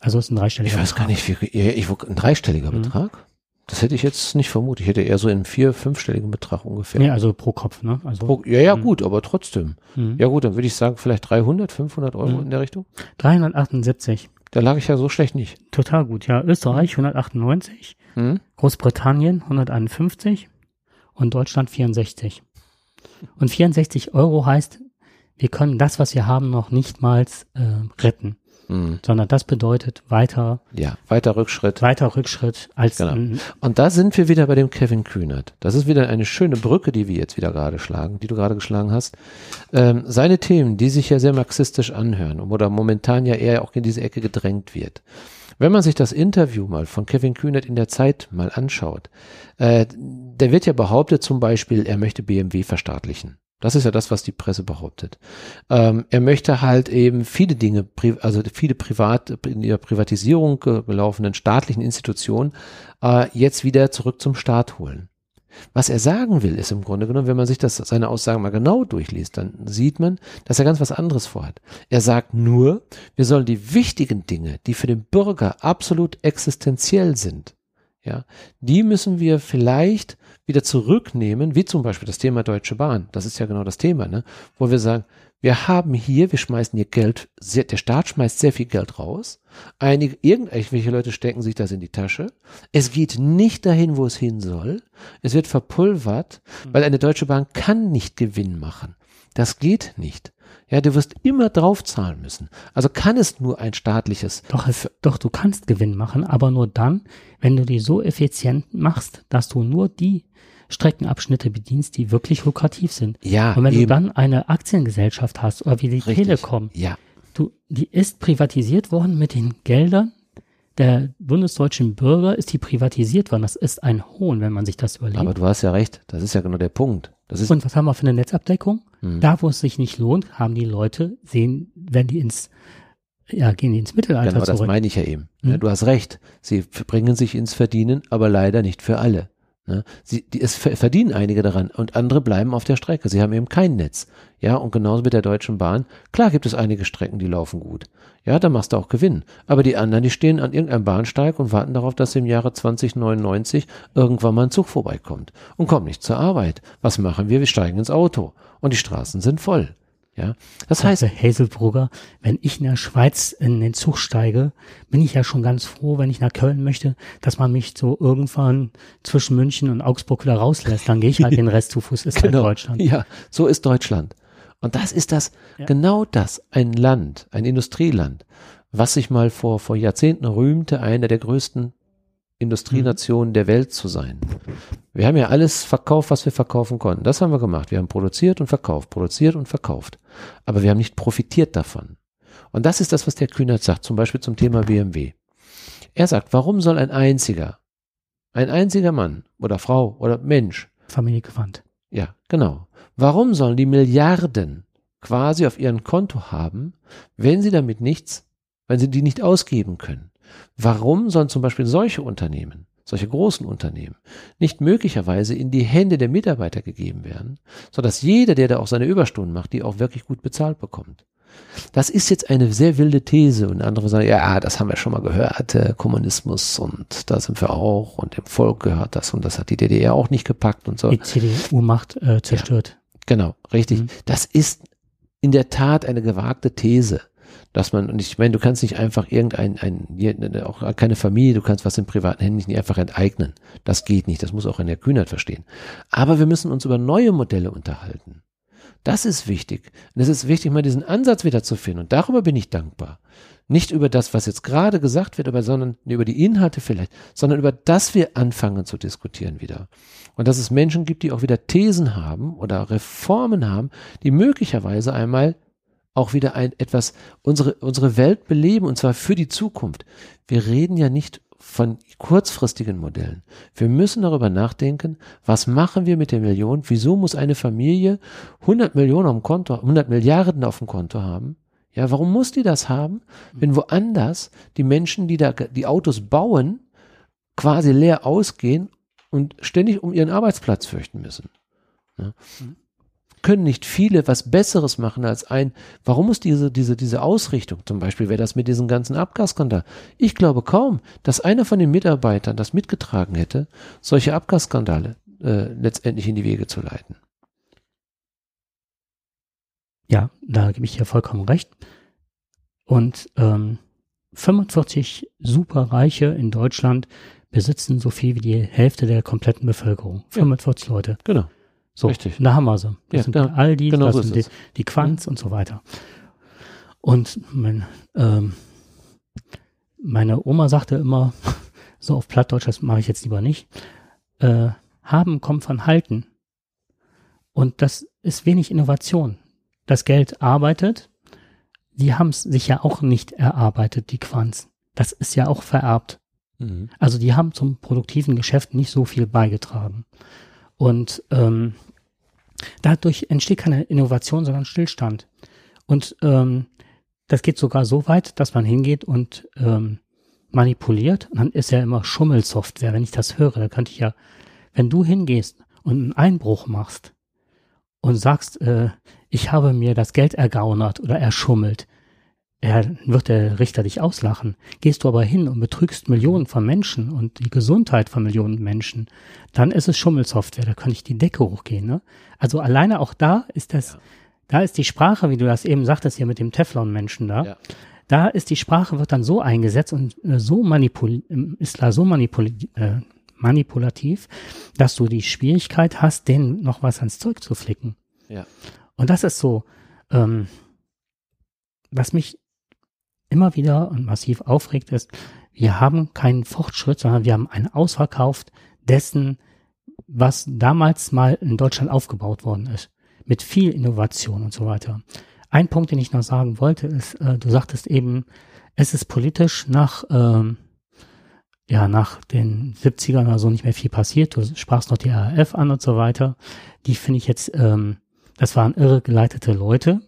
Also ist ein dreistelliger Betrag. Ich weiß gar nicht, wie, ich, ein dreistelliger mhm. Betrag? Das hätte ich jetzt nicht vermutet. Ich hätte eher so in vier, fünfstelligen Betrag ungefähr. Ja, also pro Kopf, ne? Also, pro, ja, ja, mh. gut, aber trotzdem. Mhm. Ja gut, dann würde ich sagen, vielleicht 300, 500 Euro mhm. in der Richtung. 378. Da lag ich ja so schlecht nicht. Total gut, ja. Österreich 198, mhm. Großbritannien 151 und Deutschland 64. Und 64 Euro heißt, wir können das, was wir haben, noch nicht mal äh, retten mhm. sondern das bedeutet weiter. Ja, weiter Rückschritt. Weiter Rückschritt als. Genau. Und da sind wir wieder bei dem Kevin Kühnert. Das ist wieder eine schöne Brücke, die wir jetzt wieder gerade schlagen, die du gerade geschlagen hast. Ähm, seine Themen, die sich ja sehr marxistisch anhören oder momentan ja eher auch in diese Ecke gedrängt wird. Wenn man sich das Interview mal von Kevin Kühnert in der Zeit mal anschaut, äh, der wird ja behauptet zum Beispiel, er möchte BMW verstaatlichen. Das ist ja das, was die Presse behauptet. Ähm, er möchte halt eben viele Dinge, also viele privat, in ihrer Privatisierung gelaufenen staatlichen Institutionen äh, jetzt wieder zurück zum Staat holen. Was er sagen will, ist im Grunde genommen, wenn man sich das, seine Aussagen mal genau durchliest, dann sieht man, dass er ganz was anderes vorhat. Er sagt nur, wir sollen die wichtigen Dinge, die für den Bürger absolut existenziell sind, ja, die müssen wir vielleicht wieder zurücknehmen, wie zum Beispiel das Thema Deutsche Bahn. Das ist ja genau das Thema, ne? Wo wir sagen, wir haben hier, wir schmeißen hier Geld, sehr, der Staat schmeißt sehr viel Geld raus. Einige, irgendwelche Leute stecken sich das in die Tasche. Es geht nicht dahin, wo es hin soll. Es wird verpulvert, hm. weil eine Deutsche Bahn kann nicht Gewinn machen. Das geht nicht. Ja, du wirst immer draufzahlen müssen. Also kann es nur ein staatliches. Doch, es, doch, du kannst Gewinn machen, aber nur dann, wenn du die so effizient machst, dass du nur die Streckenabschnitte bedienst, die wirklich lukrativ sind. Ja. Und wenn eben. du dann eine Aktiengesellschaft hast oder wie die Richtig. Telekom, ja. du, die ist privatisiert worden mit den Geldern der bundesdeutschen Bürger ist die privatisiert worden. Das ist ein Hohn, wenn man sich das überlegt. Aber du hast ja recht, das ist ja genau der Punkt. Das ist Und was haben wir für eine Netzabdeckung? Hm. Da, wo es sich nicht lohnt, haben die Leute, sehen, wenn die ins, ja, gehen die ins Mittelalter genau, zurück. das meine ich ja eben. Hm. Ja, du hast recht. Sie bringen sich ins Verdienen, aber leider nicht für alle. Ne? Sie, die, es verdienen einige daran und andere bleiben auf der Strecke. Sie haben eben kein Netz. Ja, und genauso mit der Deutschen Bahn. Klar gibt es einige Strecken, die laufen gut. Ja, da machst du auch Gewinn. Aber die anderen, die stehen an irgendeinem Bahnsteig und warten darauf, dass im Jahre 2099 irgendwann mal ein Zug vorbeikommt und kommen nicht zur Arbeit. Was machen wir? Wir steigen ins Auto und die Straßen sind voll. Ja, das heißt, Hazelbrugger, wenn ich in der Schweiz in den Zug steige, bin ich ja schon ganz froh, wenn ich nach Köln möchte, dass man mich so irgendwann zwischen München und Augsburg wieder rauslässt. Dann gehe ich halt den Rest zu Fuß. Ist halt genau. halt Deutschland. Ja, so ist Deutschland. Und das ist das, ja. genau das, ein Land, ein Industrieland, was sich mal vor, vor Jahrzehnten rühmte, einer der größten Industrienationen mhm. der Welt zu sein. Wir haben ja alles verkauft, was wir verkaufen konnten. Das haben wir gemacht. Wir haben produziert und verkauft, produziert und verkauft. Aber wir haben nicht profitiert davon. Und das ist das, was der Kühnert sagt, zum Beispiel zum Thema BMW. Er sagt, warum soll ein einziger, ein einziger Mann oder Frau oder Mensch, Familie gewandt. Ja, genau. Warum sollen die Milliarden quasi auf ihrem Konto haben, wenn sie damit nichts, wenn sie die nicht ausgeben können? Warum sollen zum Beispiel solche Unternehmen, solche großen Unternehmen, nicht möglicherweise in die Hände der Mitarbeiter gegeben werden, sodass jeder, der da auch seine Überstunden macht, die auch wirklich gut bezahlt bekommt? Das ist jetzt eine sehr wilde These und andere sagen, ja, das haben wir schon mal gehört, äh, Kommunismus und da sind wir auch und dem Volk gehört das und das hat die DDR auch nicht gepackt und so. Die CDU-Macht äh, zerstört. Ja, genau, richtig. Mhm. Das ist in der Tat eine gewagte These dass man, und ich meine, du kannst nicht einfach irgendein, ein, auch keine Familie, du kannst was in privaten Händen nicht einfach enteignen. Das geht nicht, das muss auch in der Kühnheit verstehen. Aber wir müssen uns über neue Modelle unterhalten. Das ist wichtig. Und es ist wichtig, mal diesen Ansatz wieder zu finden. Und darüber bin ich dankbar. Nicht über das, was jetzt gerade gesagt wird, aber sondern über die Inhalte vielleicht, sondern über das wir anfangen zu diskutieren wieder. Und dass es Menschen gibt, die auch wieder Thesen haben oder Reformen haben, die möglicherweise einmal auch wieder ein etwas unsere unsere Welt beleben und zwar für die Zukunft. Wir reden ja nicht von kurzfristigen Modellen. Wir müssen darüber nachdenken, was machen wir mit der Million? Wieso muss eine Familie 100 Millionen auf Konto, 100 Milliarden auf dem Konto haben? Ja, warum muss die das haben, wenn woanders die Menschen, die da die Autos bauen, quasi leer ausgehen und ständig um ihren Arbeitsplatz fürchten müssen? Ja. Können nicht viele was Besseres machen als ein, warum muss diese, diese, diese Ausrichtung, zum Beispiel wäre das mit diesem ganzen Abgasskandal. Ich glaube kaum, dass einer von den Mitarbeitern das mitgetragen hätte, solche Abgasskandale äh, letztendlich in die Wege zu leiten. Ja, da gebe ich dir vollkommen recht. Und ähm, 45 Superreiche in Deutschland besitzen so viel wie die Hälfte der kompletten Bevölkerung. 45 ja, Leute. Genau. So, Richtig. da haben wir sie. Das ja, sind da, all die, genau das so sind die, die Quants mhm. und so weiter. Und mein, ähm, meine Oma sagte immer, so auf Plattdeutsch, das mache ich jetzt lieber nicht, äh, haben kommt von halten. Und das ist wenig Innovation. Das Geld arbeitet, die haben es sich ja auch nicht erarbeitet, die Quants. Das ist ja auch vererbt. Mhm. Also die haben zum produktiven Geschäft nicht so viel beigetragen. Und ähm, Dadurch entsteht keine Innovation, sondern Stillstand. Und ähm, das geht sogar so weit, dass man hingeht und ähm, manipuliert. Und dann ist ja immer Schummelsoftware. Wenn ich das höre, da könnte ich ja, wenn du hingehst und einen Einbruch machst und sagst, äh, ich habe mir das Geld ergaunert oder erschummelt, er, wird der Richter dich auslachen. Gehst du aber hin und betrügst Millionen von Menschen und die Gesundheit von Millionen Menschen, dann ist es Schummelsoftware, da kann ich die Decke hochgehen. Ne? Also alleine auch da ist das, ja. da ist die Sprache, wie du das eben sagtest hier mit dem Teflon-Menschen da, ja. da ist die Sprache, wird dann so eingesetzt und äh, so manipul ist da so manipul äh, manipulativ, dass du die Schwierigkeit hast, denen noch was ans Zeug zu flicken. Ja. Und das ist so, ähm, was mich immer wieder und massiv aufregt, ist, wir haben keinen Fortschritt, sondern wir haben einen Ausverkauf dessen, was damals mal in Deutschland aufgebaut worden ist. Mit viel Innovation und so weiter. Ein Punkt, den ich noch sagen wollte, ist, äh, du sagtest eben, es ist politisch nach, ähm, ja, nach den 70ern oder so nicht mehr viel passiert. Du sprachst noch die RAF an und so weiter. Die finde ich jetzt, ähm, das waren irregeleitete Leute,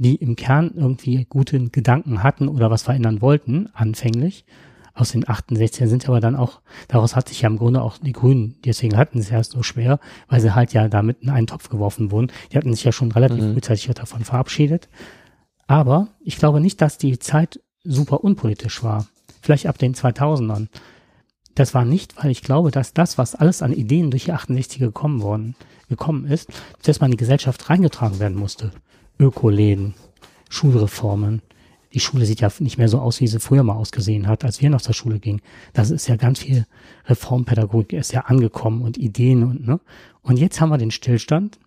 die im Kern irgendwie gute Gedanken hatten oder was verändern wollten, anfänglich. Aus den 68er sind aber dann auch, daraus hat sich ja im Grunde auch die Grünen, deswegen hatten sie es erst so schwer, weil sie halt ja damit in einen Topf geworfen wurden. Die hatten sich ja schon relativ mhm. frühzeitig davon verabschiedet. Aber ich glaube nicht, dass die Zeit super unpolitisch war. Vielleicht ab den 2000ern. Das war nicht, weil ich glaube, dass das, was alles an Ideen durch die 68er gekommen worden, gekommen ist, dass man in die Gesellschaft reingetragen werden musste. Ökoläden, Schulreformen. Die Schule sieht ja nicht mehr so aus, wie sie früher mal ausgesehen hat, als wir noch zur Schule gingen. Das ist ja ganz viel Reformpädagogik ist ja angekommen und Ideen und, ne? Und jetzt haben wir den Stillstand.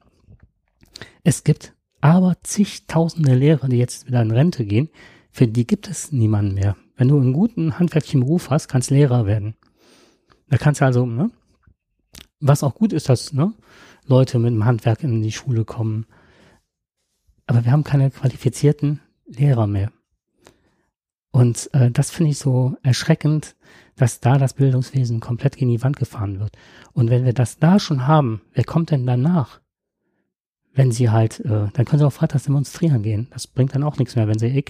Es gibt aber zigtausende Lehrer, die jetzt wieder in Rente gehen. Für die gibt es niemanden mehr. Wenn du einen guten handwerklichen Beruf hast, kannst Lehrer werden. Da kannst du also, ne? Was auch gut ist, dass, ne? Leute mit dem Handwerk in die Schule kommen aber wir haben keine qualifizierten Lehrer mehr. Und äh, das finde ich so erschreckend, dass da das Bildungswesen komplett gegen die Wand gefahren wird. Und wenn wir das da schon haben, wer kommt denn danach? Wenn sie halt, äh, dann können sie auch freitags demonstrieren gehen. Das bringt dann auch nichts mehr, wenn sie eh,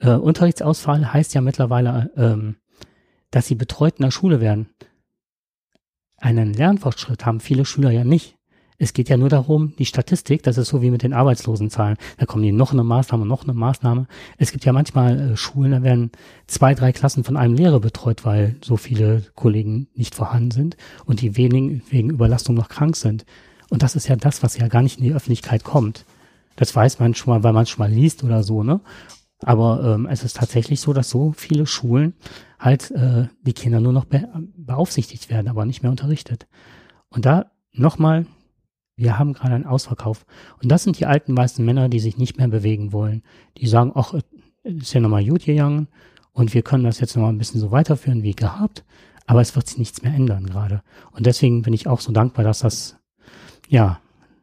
äh, Unterrichtsausfall heißt ja mittlerweile, ähm, dass sie betreut in der Schule werden. Einen Lernfortschritt haben viele Schüler ja nicht. Es geht ja nur darum, die Statistik, das ist so wie mit den Arbeitslosenzahlen. Da kommen die noch eine Maßnahme, noch eine Maßnahme. Es gibt ja manchmal äh, Schulen, da werden zwei, drei Klassen von einem Lehrer betreut, weil so viele Kollegen nicht vorhanden sind und die wenigen wegen Überlastung noch krank sind. Und das ist ja das, was ja gar nicht in die Öffentlichkeit kommt. Das weiß man schon mal, weil man es schon mal liest oder so, ne? Aber ähm, es ist tatsächlich so, dass so viele Schulen halt äh, die Kinder nur noch be beaufsichtigt werden, aber nicht mehr unterrichtet. Und da nochmal wir haben gerade einen Ausverkauf. Und das sind die alten weißen Männer, die sich nicht mehr bewegen wollen. Die sagen, ach, ist ja nochmal gut gegangen und wir können das jetzt nochmal ein bisschen so weiterführen wie gehabt, aber es wird sich nichts mehr ändern gerade. Und deswegen bin ich auch so dankbar, dass das, ja,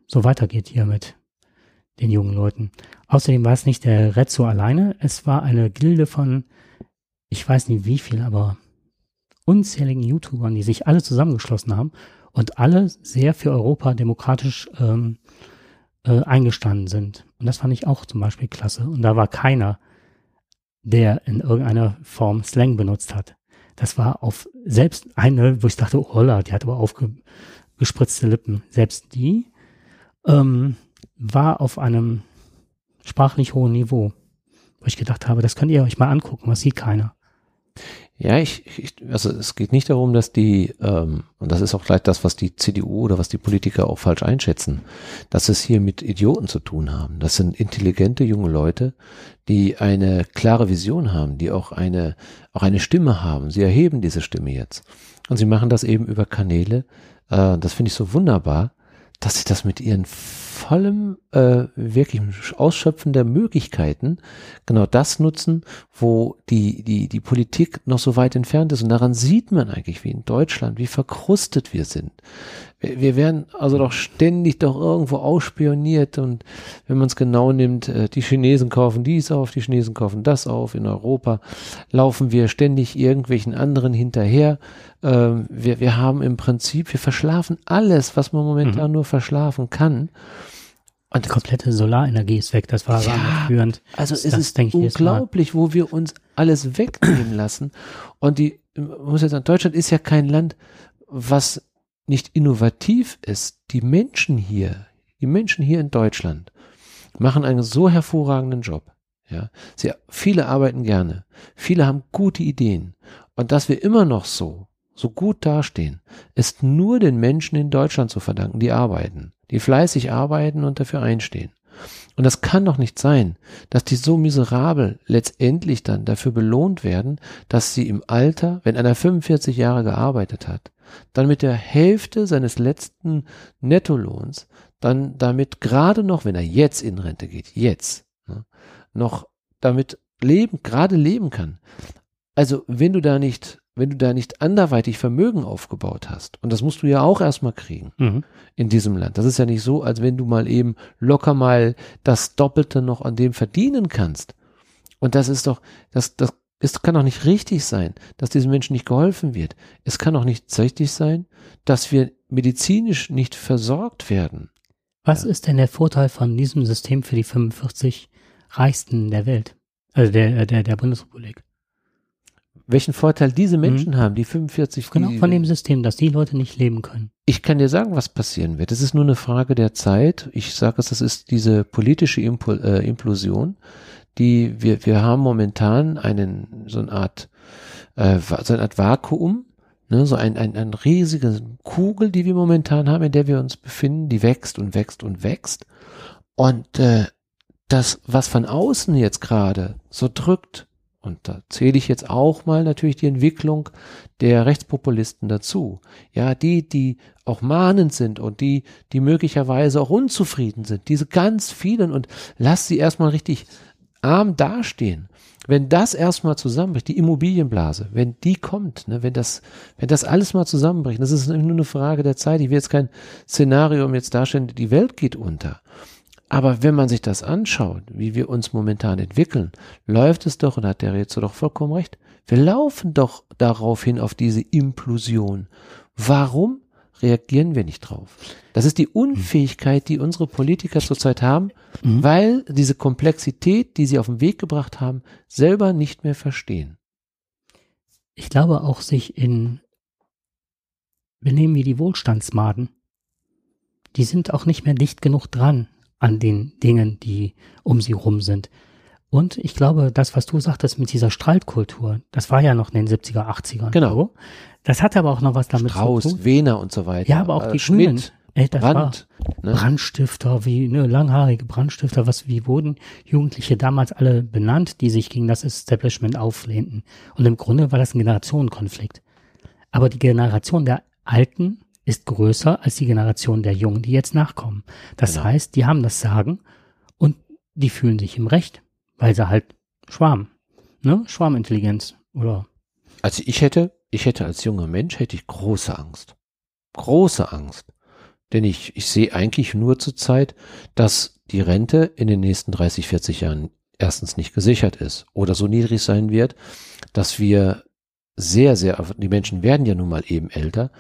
so weitergeht hier mit den jungen Leuten. Außerdem war es nicht der Rezzo alleine, es war eine Gilde von, ich weiß nicht wie viel, aber unzähligen YouTubern, die sich alle zusammengeschlossen haben und alle sehr für Europa demokratisch ähm, äh, eingestanden sind. Und das fand ich auch zum Beispiel klasse. Und da war keiner, der in irgendeiner Form Slang benutzt hat. Das war auf selbst eine, wo ich dachte, oh, holla, die hat aber aufgespritzte Lippen. Selbst die ähm, war auf einem sprachlich hohen Niveau, wo ich gedacht habe, das könnt ihr euch mal angucken, was sieht keiner. Ja, ich, ich, also es geht nicht darum, dass die, ähm, und das ist auch vielleicht das, was die CDU oder was die Politiker auch falsch einschätzen, dass es hier mit Idioten zu tun haben. Das sind intelligente junge Leute, die eine klare Vision haben, die auch eine, auch eine Stimme haben. Sie erheben diese Stimme jetzt. Und sie machen das eben über Kanäle. Äh, das finde ich so wunderbar, dass sie das mit ihren tollem, äh, wirklich Ausschöpfen der Möglichkeiten genau das nutzen, wo die, die, die Politik noch so weit entfernt ist. Und daran sieht man eigentlich, wie in Deutschland, wie verkrustet wir sind. Wir, wir werden also doch ständig doch irgendwo ausspioniert und wenn man es genau nimmt, äh, die Chinesen kaufen dies auf, die Chinesen kaufen das auf. In Europa laufen wir ständig irgendwelchen anderen hinterher. Ähm, wir, wir haben im Prinzip, wir verschlafen alles, was man momentan mhm. nur verschlafen kann. Und die komplette Solarenergie ist weg, das war ja, führend. Also es ist unglaublich, wo wir uns alles wegnehmen lassen. Und die, muss jetzt sagen, Deutschland ist ja kein Land, was nicht innovativ ist. Die Menschen hier, die Menschen hier in Deutschland machen einen so hervorragenden Job. Ja, sie, viele arbeiten gerne. Viele haben gute Ideen. Und dass wir immer noch so so gut dastehen, ist nur den Menschen in Deutschland zu verdanken, die arbeiten, die fleißig arbeiten und dafür einstehen. Und das kann doch nicht sein, dass die so miserabel letztendlich dann dafür belohnt werden, dass sie im Alter, wenn einer 45 Jahre gearbeitet hat, dann mit der Hälfte seines letzten Nettolohns, dann damit gerade noch, wenn er jetzt in Rente geht, jetzt, ne, noch damit leben, gerade leben kann. Also wenn du da nicht wenn du da nicht anderweitig Vermögen aufgebaut hast, und das musst du ja auch erstmal kriegen mhm. in diesem Land. Das ist ja nicht so, als wenn du mal eben locker mal das Doppelte noch an dem verdienen kannst. Und das ist doch, das, das, es kann doch nicht richtig sein, dass diesen Menschen nicht geholfen wird. Es kann doch nicht richtig sein, dass wir medizinisch nicht versorgt werden. Was ja. ist denn der Vorteil von diesem System für die 45 Reichsten der Welt? Also der, der, der Bundesrepublik? Welchen Vorteil diese mhm. Menschen mhm. haben, die 45. Genau, die, von dem System, dass die Leute nicht leben können. Ich kann dir sagen, was passieren wird. Es ist nur eine Frage der Zeit. Ich sage es, das ist diese politische Impul äh, Implosion, die wir, wir haben momentan einen, so eine Art, äh, so eine Art Vakuum, ne, so ein, ein, ein riesige Kugel, die wir momentan haben, in der wir uns befinden, die wächst und wächst und wächst. Und äh, das, was von außen jetzt gerade so drückt, und da zähle ich jetzt auch mal natürlich die Entwicklung der Rechtspopulisten dazu. Ja, die, die auch mahnend sind und die, die möglicherweise auch unzufrieden sind. Diese ganz vielen und lass sie erstmal richtig arm dastehen. Wenn das erstmal zusammenbricht, die Immobilienblase, wenn die kommt, ne, wenn das, wenn das alles mal zusammenbricht, das ist nur eine Frage der Zeit. Ich will jetzt kein Szenario jetzt darstellen, die Welt geht unter. Aber wenn man sich das anschaut, wie wir uns momentan entwickeln, läuft es doch, und hat der Rätsel doch vollkommen recht, wir laufen doch darauf hin auf diese Implosion. Warum reagieren wir nicht drauf? Das ist die Unfähigkeit, die unsere Politiker zurzeit haben, mhm. weil diese Komplexität, die sie auf den Weg gebracht haben, selber nicht mehr verstehen. Ich glaube auch sich in benehmen wie die Wohlstandsmaden. Die sind auch nicht mehr dicht genug dran an den Dingen, die um sie rum sind. Und ich glaube, das, was du sagtest mit dieser Streitkultur, das war ja noch in den 70er, 80ern. Genau. So. Das hatte aber auch noch was damit Strauß, zu tun. Wehner und so weiter. Ja, aber auch äh, die Schmidt, Grünen. Ey, das Brand, war ne? Brandstifter, wie ne, langhaarige Brandstifter, was wie wurden Jugendliche damals alle benannt, die sich gegen das Establishment auflehnten. Und im Grunde war das ein Generationenkonflikt. Aber die Generation der Alten ist größer als die Generation der Jungen, die jetzt nachkommen. Das genau. heißt, die haben das Sagen und die fühlen sich im Recht, weil sie halt Schwarm, ne? Schwarmintelligenz oder. Also ich hätte, ich hätte als junger Mensch hätte ich große Angst. Große Angst. Denn ich, ich sehe eigentlich nur zur Zeit, dass die Rente in den nächsten 30, 40 Jahren erstens nicht gesichert ist oder so niedrig sein wird, dass wir sehr, sehr, die Menschen werden ja nun mal eben älter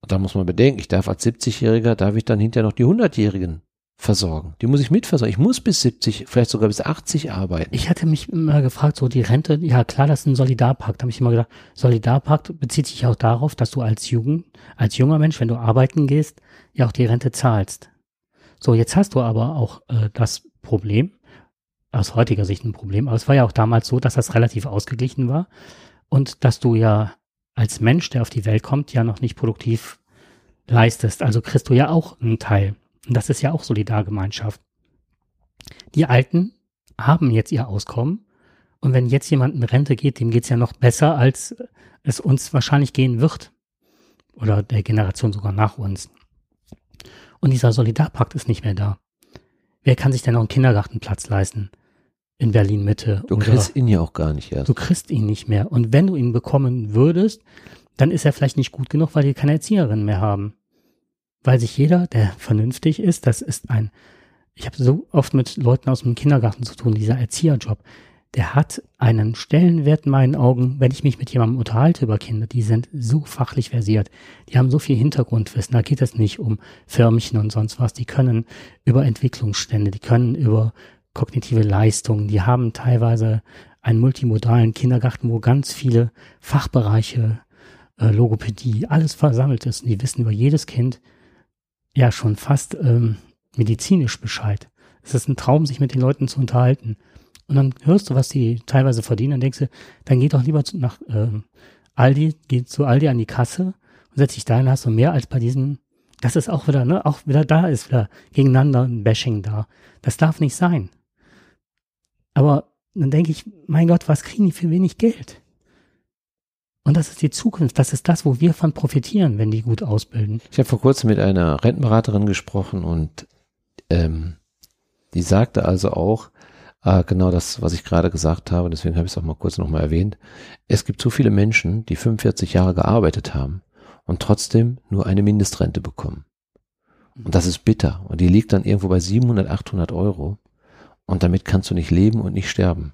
und da muss man bedenken, ich darf als 70-Jähriger, darf ich dann hinterher noch die 100-Jährigen versorgen. Die muss ich mitversorgen. Ich muss bis 70, vielleicht sogar bis 80 arbeiten. Ich hatte mich immer gefragt, so die Rente, ja klar, das ist ein Solidarpakt. Da habe ich immer gedacht, Solidarpakt bezieht sich auch darauf, dass du als Jugend, als junger Mensch, wenn du arbeiten gehst, ja auch die Rente zahlst. So, jetzt hast du aber auch äh, das Problem, aus heutiger Sicht ein Problem, aber es war ja auch damals so, dass das relativ ausgeglichen war und dass du ja als Mensch, der auf die Welt kommt, ja noch nicht produktiv leistest. Also kriegst du ja auch einen Teil. Und das ist ja auch Solidargemeinschaft. Die Alten haben jetzt ihr Auskommen. Und wenn jetzt jemand in Rente geht, dem geht's ja noch besser, als es uns wahrscheinlich gehen wird. Oder der Generation sogar nach uns. Und dieser Solidarpakt ist nicht mehr da. wer kann sich denn noch einen Kindergartenplatz leisten? In Berlin Mitte. Du kriegst ihn ja auch gar nicht erst. Du kriegst ihn nicht mehr. Und wenn du ihn bekommen würdest, dann ist er vielleicht nicht gut genug, weil die keine Erzieherin mehr haben. Weil sich jeder, der vernünftig ist, das ist ein, ich habe so oft mit Leuten aus dem Kindergarten zu tun, dieser Erzieherjob, der hat einen Stellenwert in meinen Augen, wenn ich mich mit jemandem unterhalte über Kinder, die sind so fachlich versiert, die haben so viel Hintergrundwissen, da geht es nicht um Förmchen und sonst was, die können über Entwicklungsstände, die können über kognitive Leistungen, die haben teilweise einen multimodalen Kindergarten, wo ganz viele Fachbereiche, äh, Logopädie, alles versammelt ist und die wissen über jedes Kind ja schon fast ähm, medizinisch Bescheid. Es ist ein Traum, sich mit den Leuten zu unterhalten. Und dann hörst du, was die teilweise verdienen, dann denkst du, dann geh doch lieber zu, nach ähm, Aldi, geh zu Aldi an die Kasse und setz dich da und hast du mehr als bei diesen, das ist auch wieder, ne, auch wieder da ist wieder gegeneinander ein Bashing da. Das darf nicht sein. Aber dann denke ich, mein Gott, was kriegen die für wenig Geld? Und das ist die Zukunft. Das ist das, wo wir von profitieren, wenn die gut ausbilden. Ich habe vor kurzem mit einer Rentenberaterin gesprochen und ähm, die sagte also auch, äh, genau das, was ich gerade gesagt habe, deswegen habe ich es auch mal kurz nochmal erwähnt. Es gibt so viele Menschen, die 45 Jahre gearbeitet haben und trotzdem nur eine Mindestrente bekommen. Und das ist bitter. Und die liegt dann irgendwo bei 700, 800 Euro. Und damit kannst du nicht leben und nicht sterben.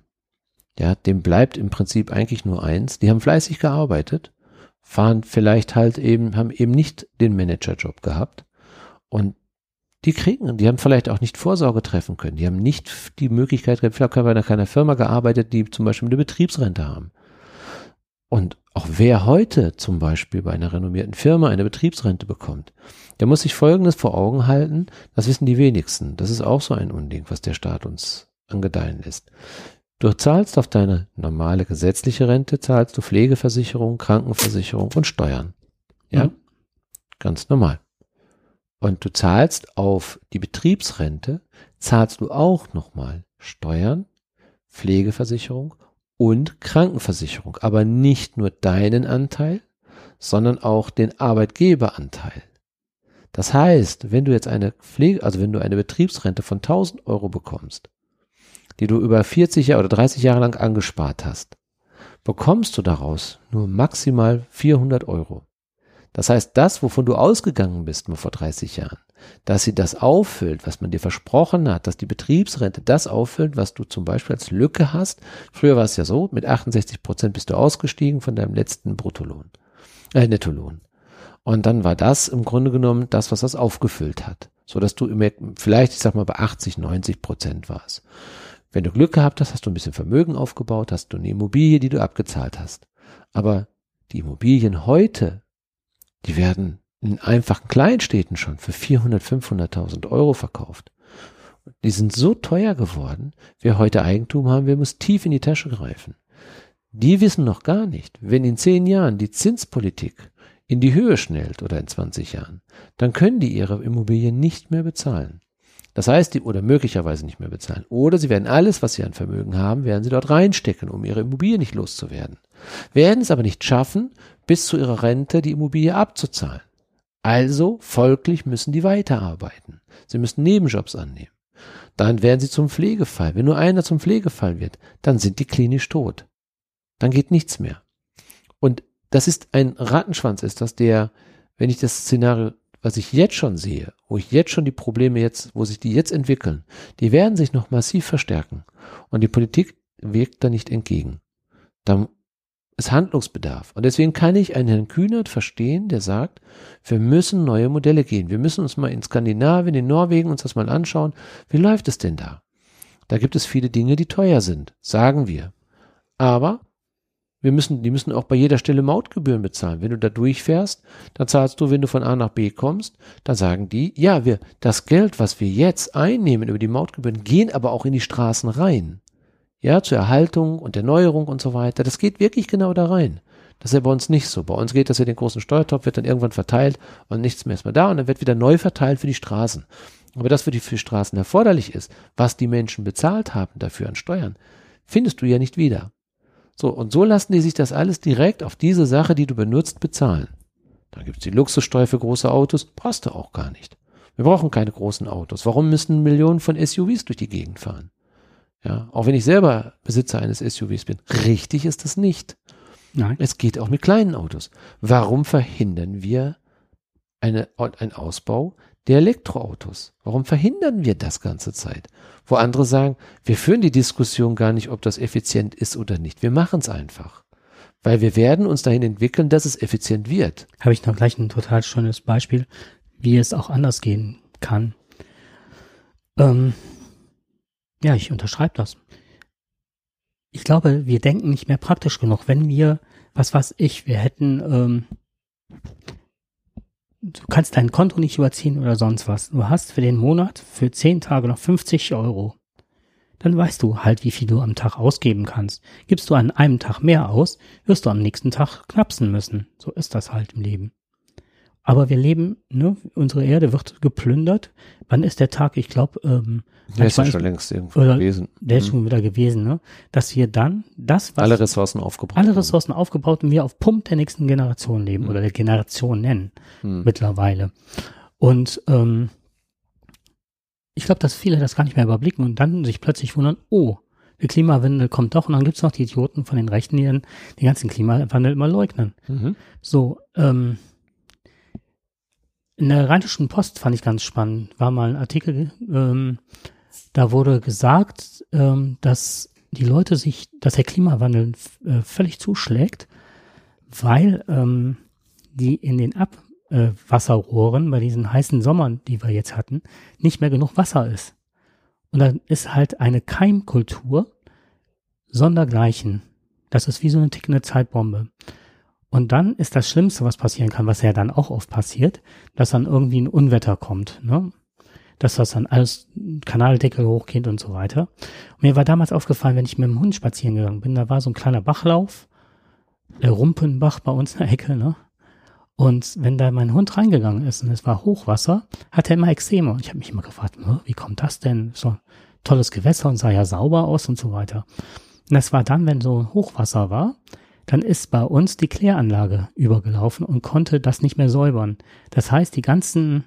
Ja, dem bleibt im Prinzip eigentlich nur eins. Die haben fleißig gearbeitet, fahren vielleicht halt eben, haben eben nicht den Managerjob gehabt. Und die kriegen, die haben vielleicht auch nicht Vorsorge treffen können. Die haben nicht die Möglichkeit, vielleicht haben bei keiner Firma gearbeitet, die zum Beispiel eine Betriebsrente haben. Und auch wer heute zum Beispiel bei einer renommierten Firma eine Betriebsrente bekommt, der muss sich Folgendes vor Augen halten, das wissen die wenigsten. Das ist auch so ein Unding, was der Staat uns angedeihen lässt. Du zahlst auf deine normale gesetzliche Rente, zahlst du Pflegeversicherung, Krankenversicherung und Steuern. Ja, mhm. ganz normal. Und du zahlst auf die Betriebsrente, zahlst du auch nochmal Steuern, Pflegeversicherung und Krankenversicherung. Aber nicht nur deinen Anteil, sondern auch den Arbeitgeberanteil. Das heißt, wenn du jetzt eine Pflege, also wenn du eine Betriebsrente von 1000 Euro bekommst, die du über 40 Jahre oder 30 Jahre lang angespart hast, bekommst du daraus nur maximal 400 Euro. Das heißt, das, wovon du ausgegangen bist mal vor 30 Jahren, dass sie das auffüllt, was man dir versprochen hat, dass die Betriebsrente das auffüllt, was du zum Beispiel als Lücke hast. Früher war es ja so, mit 68 Prozent bist du ausgestiegen von deinem letzten Bruttolohn, äh, Nettolohn. Und dann war das im Grunde genommen das, was das aufgefüllt hat. So dass du immer, vielleicht, ich sag mal, bei 80, 90 Prozent warst. Wenn du Glück gehabt hast, hast du ein bisschen Vermögen aufgebaut, hast du eine Immobilie, die du abgezahlt hast. Aber die Immobilien heute die werden in einfachen Kleinstädten schon für 400, 500.000 Euro verkauft. Die sind so teuer geworden, wer heute Eigentum haben will, muss tief in die Tasche greifen. Die wissen noch gar nicht, wenn in zehn Jahren die Zinspolitik in die Höhe schnellt oder in 20 Jahren, dann können die ihre Immobilien nicht mehr bezahlen. Das heißt, die oder möglicherweise nicht mehr bezahlen. Oder sie werden alles, was sie an Vermögen haben, werden sie dort reinstecken, um ihre Immobilie nicht loszuwerden. Werden es aber nicht schaffen, bis zu ihrer Rente die Immobilie abzuzahlen. Also folglich müssen die weiterarbeiten. Sie müssen Nebenjobs annehmen. Dann werden sie zum Pflegefall. Wenn nur einer zum Pflegefall wird, dann sind die klinisch tot. Dann geht nichts mehr. Und das ist ein Rattenschwanz, ist das der, wenn ich das Szenario, was ich jetzt schon sehe, wo ich jetzt schon die Probleme jetzt, wo sich die jetzt entwickeln, die werden sich noch massiv verstärken. Und die Politik wirkt da nicht entgegen. Da ist Handlungsbedarf. Und deswegen kann ich einen Herrn Kühnert verstehen, der sagt, wir müssen neue Modelle gehen. Wir müssen uns mal in Skandinavien, in Norwegen uns das mal anschauen. Wie läuft es denn da? Da gibt es viele Dinge, die teuer sind, sagen wir. Aber wir müssen, die müssen auch bei jeder Stelle Mautgebühren bezahlen. Wenn du da durchfährst, dann zahlst du, wenn du von A nach B kommst, dann sagen die, ja, wir, das Geld, was wir jetzt einnehmen über die Mautgebühren, gehen aber auch in die Straßen rein ja, zur Erhaltung und Erneuerung und so weiter. Das geht wirklich genau da rein. Das ist ja bei uns nicht so. Bei uns geht das ja den großen Steuertopf, wird dann irgendwann verteilt und nichts mehr ist mehr da und dann wird wieder neu verteilt für die Straßen. Aber das für die für Straßen erforderlich ist, was die Menschen bezahlt haben dafür an Steuern, findest du ja nicht wieder. So, und so lassen die sich das alles direkt auf diese Sache, die du benutzt, bezahlen. Da gibt's die Luxussteuer für große Autos, brauchst du auch gar nicht. Wir brauchen keine großen Autos. Warum müssen Millionen von SUVs durch die Gegend fahren? Ja, auch wenn ich selber Besitzer eines SUVs bin. Richtig ist das nicht. Nein. Es geht auch mit kleinen Autos. Warum verhindern wir eine, einen Ausbau der Elektroautos? Warum verhindern wir das ganze Zeit? Wo andere sagen, wir führen die Diskussion gar nicht, ob das effizient ist oder nicht. Wir machen es einfach. Weil wir werden uns dahin entwickeln, dass es effizient wird. Habe ich noch gleich ein total schönes Beispiel, wie es auch anders gehen kann. Ähm, ja, ich unterschreibe das. Ich glaube, wir denken nicht mehr praktisch genug. Wenn wir, was weiß ich, wir hätten, ähm, du kannst dein Konto nicht überziehen oder sonst was. Du hast für den Monat für zehn Tage noch 50 Euro. Dann weißt du halt, wie viel du am Tag ausgeben kannst. Gibst du an einem Tag mehr aus, wirst du am nächsten Tag knapsen müssen. So ist das halt im Leben. Aber wir leben, ne, unsere Erde wird geplündert. Wann ist der Tag? Ich glaube, ähm, der ist ja schon längst irgendwo gewesen. Der ist hm. schon wieder gewesen, ne? Dass wir dann das, was alle Ressourcen aufgebaut alle Ressourcen haben. aufgebaut und wir auf Pump der nächsten Generation leben hm. oder der Generation nennen hm. mittlerweile. Und ähm, ich glaube, dass viele das gar nicht mehr überblicken und dann sich plötzlich wundern, oh, der Klimawandel kommt doch und dann gibt's noch die Idioten von den Rechten, die dann den ganzen Klimawandel immer leugnen. Mhm. So, ähm, in der Rheinischen Post fand ich ganz spannend, war mal ein Artikel, ähm, da wurde gesagt, ähm, dass die Leute sich, dass der Klimawandel äh, völlig zuschlägt, weil ähm, die in den Abwasserrohren bei diesen heißen Sommern, die wir jetzt hatten, nicht mehr genug Wasser ist. Und dann ist halt eine Keimkultur sondergleichen. Das ist wie so eine tickende Zeitbombe. Und dann ist das Schlimmste, was passieren kann, was ja dann auch oft passiert, dass dann irgendwie ein Unwetter kommt, ne? Dass das dann alles Kanaldeckel hochgeht und so weiter. Und mir war damals aufgefallen, wenn ich mit dem Hund spazieren gegangen bin, da war so ein kleiner Bachlauf, der Rumpenbach bei uns in der Ecke, ne? Und wenn da mein Hund reingegangen ist und es war Hochwasser, hat er immer Extreme. Und ich habe mich immer gefragt, wie kommt das denn? So tolles Gewässer und sah ja sauber aus und so weiter. Und das war dann, wenn so Hochwasser war, dann ist bei uns die Kläranlage übergelaufen und konnte das nicht mehr säubern. Das heißt, die ganzen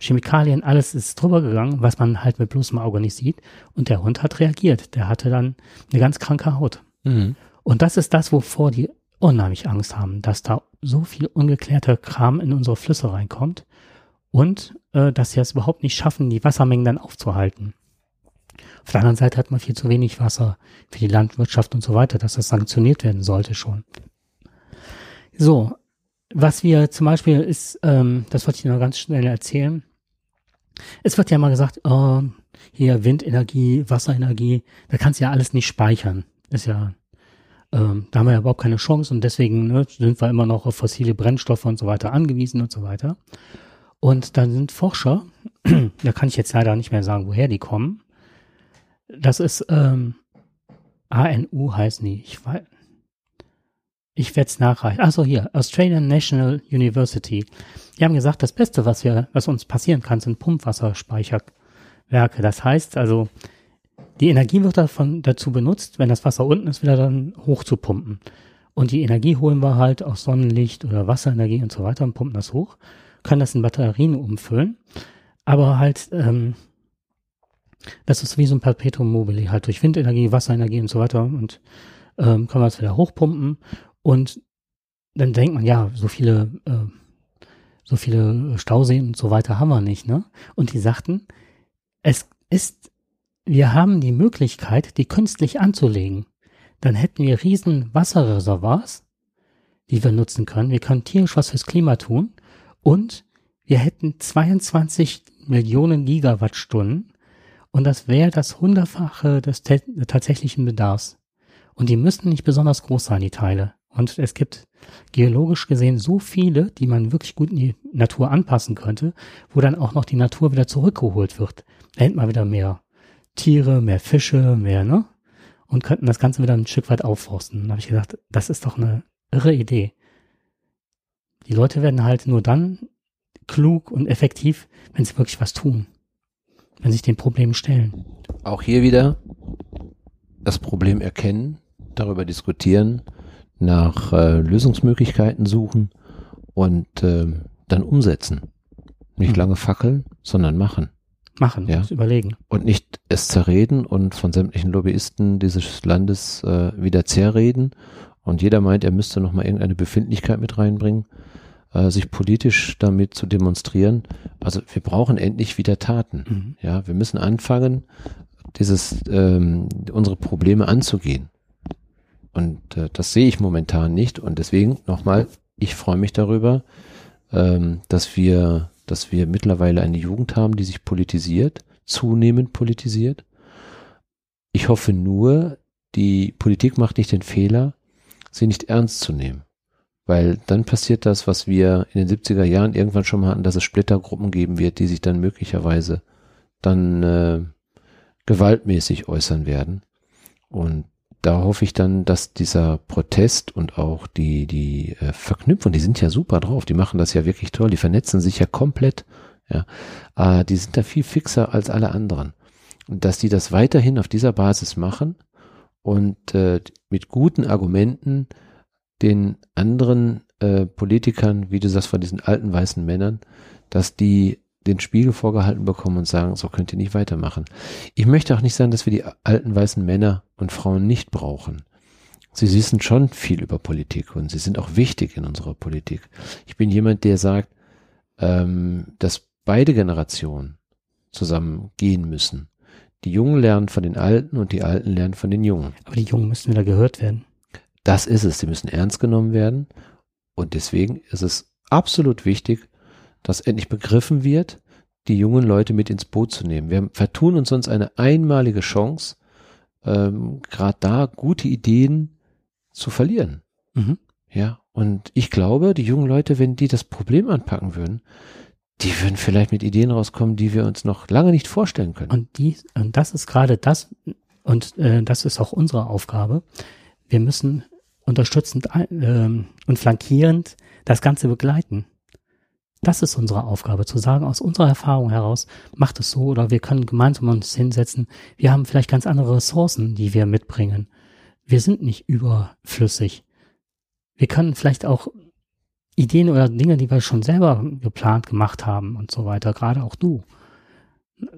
Chemikalien, alles ist drüber gegangen, was man halt mit bloßem Auge nicht sieht. Und der Hund hat reagiert. Der hatte dann eine ganz kranke Haut. Mhm. Und das ist das, wovor die unheimlich Angst haben, dass da so viel ungeklärter Kram in unsere Flüsse reinkommt und äh, dass sie es überhaupt nicht schaffen, die Wassermengen dann aufzuhalten. Auf der anderen Seite hat man viel zu wenig Wasser für die Landwirtschaft und so weiter, dass das sanktioniert werden sollte schon. So, was wir zum Beispiel ist, ähm, das wollte ich noch ganz schnell erzählen. Es wird ja mal gesagt, oh, hier Windenergie, Wasserenergie, da kannst du ja alles nicht speichern. Ist ja, ähm, da haben wir ja überhaupt keine Chance und deswegen ne, sind wir immer noch auf fossile Brennstoffe und so weiter angewiesen und so weiter. Und dann sind Forscher, da kann ich jetzt leider nicht mehr sagen, woher die kommen, das ist ähm, ANU heißen die. Ich weiß. Ich werde es nachreichen. Achso, hier, Australian National University. Die haben gesagt, das Beste, was wir, was uns passieren kann, sind Pumpwasserspeicherwerke. Das heißt also, die Energie wird davon dazu benutzt, wenn das Wasser unten ist, wieder dann hoch zu pumpen. Und die Energie holen wir halt aus Sonnenlicht oder Wasserenergie und so weiter und pumpen das hoch, können das in Batterien umfüllen. Aber halt, ähm, das ist wie so ein Perpetuum mobile, halt durch Windenergie, Wasserenergie und so weiter und ähm, kann man es wieder hochpumpen und dann denkt man, ja, so viele, äh, so viele Stauseen und so weiter haben wir nicht, ne? Und die sagten, es ist, wir haben die Möglichkeit, die künstlich anzulegen. Dann hätten wir riesen Wasserreservoirs, die wir nutzen können. Wir können tierisch was fürs Klima tun und wir hätten 22 Millionen Gigawattstunden und das wäre das Hundertfache des tatsächlichen Bedarfs. Und die müssten nicht besonders groß sein, die Teile. Und es gibt geologisch gesehen so viele, die man wirklich gut in die Natur anpassen könnte, wo dann auch noch die Natur wieder zurückgeholt wird. Da hätten wir wieder mehr Tiere, mehr Fische, mehr, ne? Und könnten das Ganze wieder ein Stück weit aufforsten. Da habe ich gedacht, das ist doch eine irre Idee. Die Leute werden halt nur dann klug und effektiv, wenn sie wirklich was tun wenn sich den Problemen stellen. Auch hier wieder das Problem erkennen, darüber diskutieren, nach äh, Lösungsmöglichkeiten suchen und äh, dann umsetzen. Nicht Mhm. lange fackeln, sondern machen. Machen, Ja. überlegen. Und nicht es zerreden und von sämtlichen Lobbyisten dieses Landes äh, wieder zerreden. Und jeder meint, er müsste noch mal irgendeine Befindlichkeit mit reinbringen, äh, sich politisch damit zu demonstrieren. Also wir brauchen endlich wieder Taten. Mhm. Ja, wir müssen anfangen, dieses ähm, unsere Probleme anzugehen. Und äh, das sehe ich momentan nicht. Und deswegen nochmal, ich freue mich darüber, ähm, dass wir, dass wir mittlerweile eine Jugend haben, die sich politisiert, zunehmend politisiert. Ich hoffe nur, die Politik macht nicht den Fehler, sie nicht ernst zu nehmen. Weil dann passiert das, was wir in den 70er Jahren irgendwann schon mal hatten, dass es Splittergruppen geben wird, die sich dann möglicherweise dann äh, gewaltmäßig äußern werden. Und da hoffe ich dann, dass dieser Protest und auch die, die äh, Verknüpfung, die sind ja super drauf, die machen das ja wirklich toll, die vernetzen sich ja komplett, ja, äh, die sind da viel fixer als alle anderen. Und dass die das weiterhin auf dieser Basis machen und äh, mit guten Argumenten den anderen äh, Politikern, wie du sagst, von diesen alten weißen Männern, dass die den Spiegel vorgehalten bekommen und sagen, so könnt ihr nicht weitermachen. Ich möchte auch nicht sagen, dass wir die alten weißen Männer und Frauen nicht brauchen. Sie wissen schon viel über Politik und sie sind auch wichtig in unserer Politik. Ich bin jemand, der sagt, ähm, dass beide Generationen zusammen gehen müssen. Die Jungen lernen von den Alten und die Alten lernen von den Jungen. Aber die Jungen müssen wieder gehört werden. Das ist es. Sie müssen ernst genommen werden. Und deswegen ist es absolut wichtig, dass endlich begriffen wird, die jungen Leute mit ins Boot zu nehmen. Wir vertun uns sonst eine einmalige Chance, ähm, gerade da gute Ideen zu verlieren. Mhm. Ja, und ich glaube, die jungen Leute, wenn die das Problem anpacken würden, die würden vielleicht mit Ideen rauskommen, die wir uns noch lange nicht vorstellen können. Und die, und das ist gerade das, und äh, das ist auch unsere Aufgabe. Wir müssen unterstützend ähm, und flankierend das Ganze begleiten. Das ist unsere Aufgabe, zu sagen, aus unserer Erfahrung heraus, macht es so oder wir können gemeinsam uns hinsetzen. Wir haben vielleicht ganz andere Ressourcen, die wir mitbringen. Wir sind nicht überflüssig. Wir können vielleicht auch Ideen oder Dinge, die wir schon selber geplant gemacht haben und so weiter, gerade auch du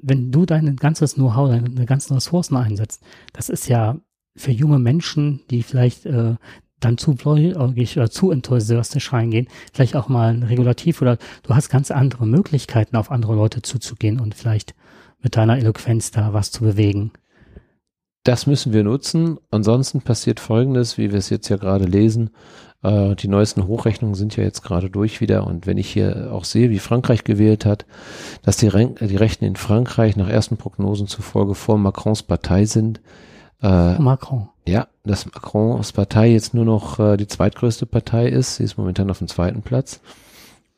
wenn du dein ganzes Know-how, deine ganzen Ressourcen einsetzt, das ist ja für junge Menschen, die vielleicht äh, dann zu bläugig oder zu enthusiastisch reingehen, vielleicht auch mal ein Regulativ oder du hast ganz andere Möglichkeiten, auf andere Leute zuzugehen und vielleicht mit deiner Eloquenz da was zu bewegen. Das müssen wir nutzen. Ansonsten passiert Folgendes, wie wir es jetzt ja gerade lesen. Äh, die neuesten Hochrechnungen sind ja jetzt gerade durch wieder. Und wenn ich hier auch sehe, wie Frankreich gewählt hat, dass die, Ren die Rechten in Frankreich nach ersten Prognosen zufolge vor Macrons Partei sind. Äh, Macron. ja, dass Macrons Partei jetzt nur noch äh, die zweitgrößte Partei ist. Sie ist momentan auf dem zweiten Platz.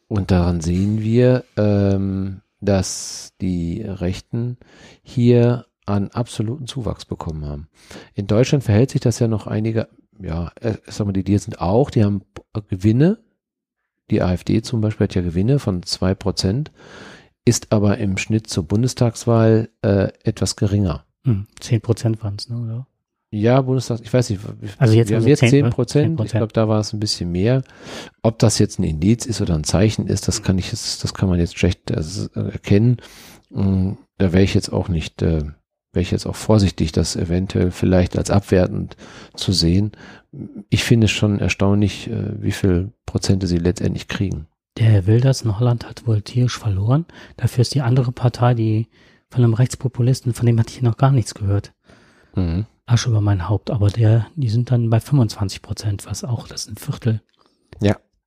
Und daran sehen wir, ähm, dass die Rechten hier an absoluten Zuwachs bekommen haben. In Deutschland verhält sich das ja noch einige, ja, äh, sag mal, die, die sind auch, die haben Gewinne. Die AfD zum Beispiel hat ja Gewinne von zwei Prozent, ist aber im Schnitt zur Bundestagswahl äh, etwas geringer. Hm, 10 Prozent waren es, ne? Oder? Ja, Bundestag, ich weiß nicht. Also jetzt wir haben haben sie jetzt 10 10 Prozent. 10%. Ich glaube, da war es ein bisschen mehr. Ob das jetzt ein Indiz ist oder ein Zeichen ist, das kann ich jetzt, das kann man jetzt schlecht äh, erkennen. Mm, Da wäre ich jetzt auch nicht, äh, wäre ich jetzt auch vorsichtig, das eventuell vielleicht als abwertend zu sehen. Ich finde es schon erstaunlich, äh, wie viel Prozente sie letztendlich kriegen. Der Herr Wilders in Holland hat wohl tierisch verloren. Dafür ist die andere Partei, die von einem Rechtspopulisten, von dem hatte ich noch gar nichts gehört. Mhm. Asche über mein Haupt, aber der, die sind dann bei 25 Prozent, was auch, das ist ein Viertel.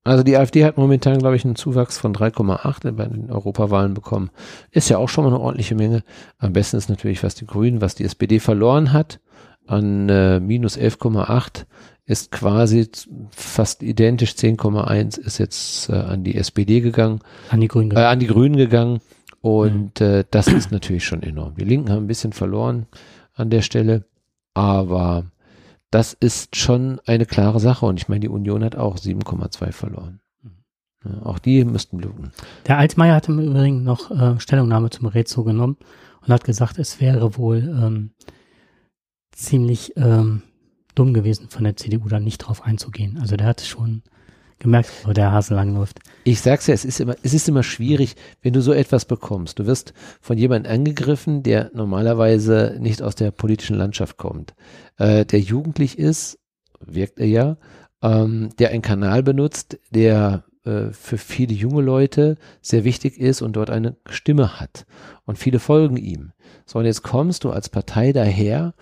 Also die AfD hat momentan, glaube ich, einen Zuwachs von 3,8 bei den Europawahlen bekommen. Ist ja auch schon mal eine ordentliche Menge. Am besten ist natürlich, was die Grünen, was die SPD verloren hat, an äh, minus 11,8 ist quasi fast identisch, 10,1 ist jetzt äh, an die SPD gegangen, An die Grünen. äh, an die Grünen gegangen. Und äh, das ist natürlich schon enorm. Die Linken haben ein bisschen verloren an der Stelle, aber das ist schon eine klare Sache. Und ich meine, die Union hat auch 7,2 verloren. Ja, auch die müssten bluten. Der Altmaier hat im Übrigen noch äh, Stellungnahme zum Rezo genommen und hat gesagt, es wäre wohl ähm, ziemlich ähm, dumm gewesen von der CDU da nicht drauf einzugehen. Also der hat schon gemerkt, wo der Hase langläuft. Ich sag's ja, es ist immer, es ist immer schwierig, wenn du so etwas bekommst. Du wirst von jemandem angegriffen, der normalerweise nicht aus der politischen Landschaft kommt, äh, der jugendlich ist, wirkt er ja, ähm, der einen Kanal benutzt, der äh, für viele junge Leute sehr wichtig ist und dort eine Stimme hat. Und viele folgen ihm. So, und jetzt kommst du als Partei daher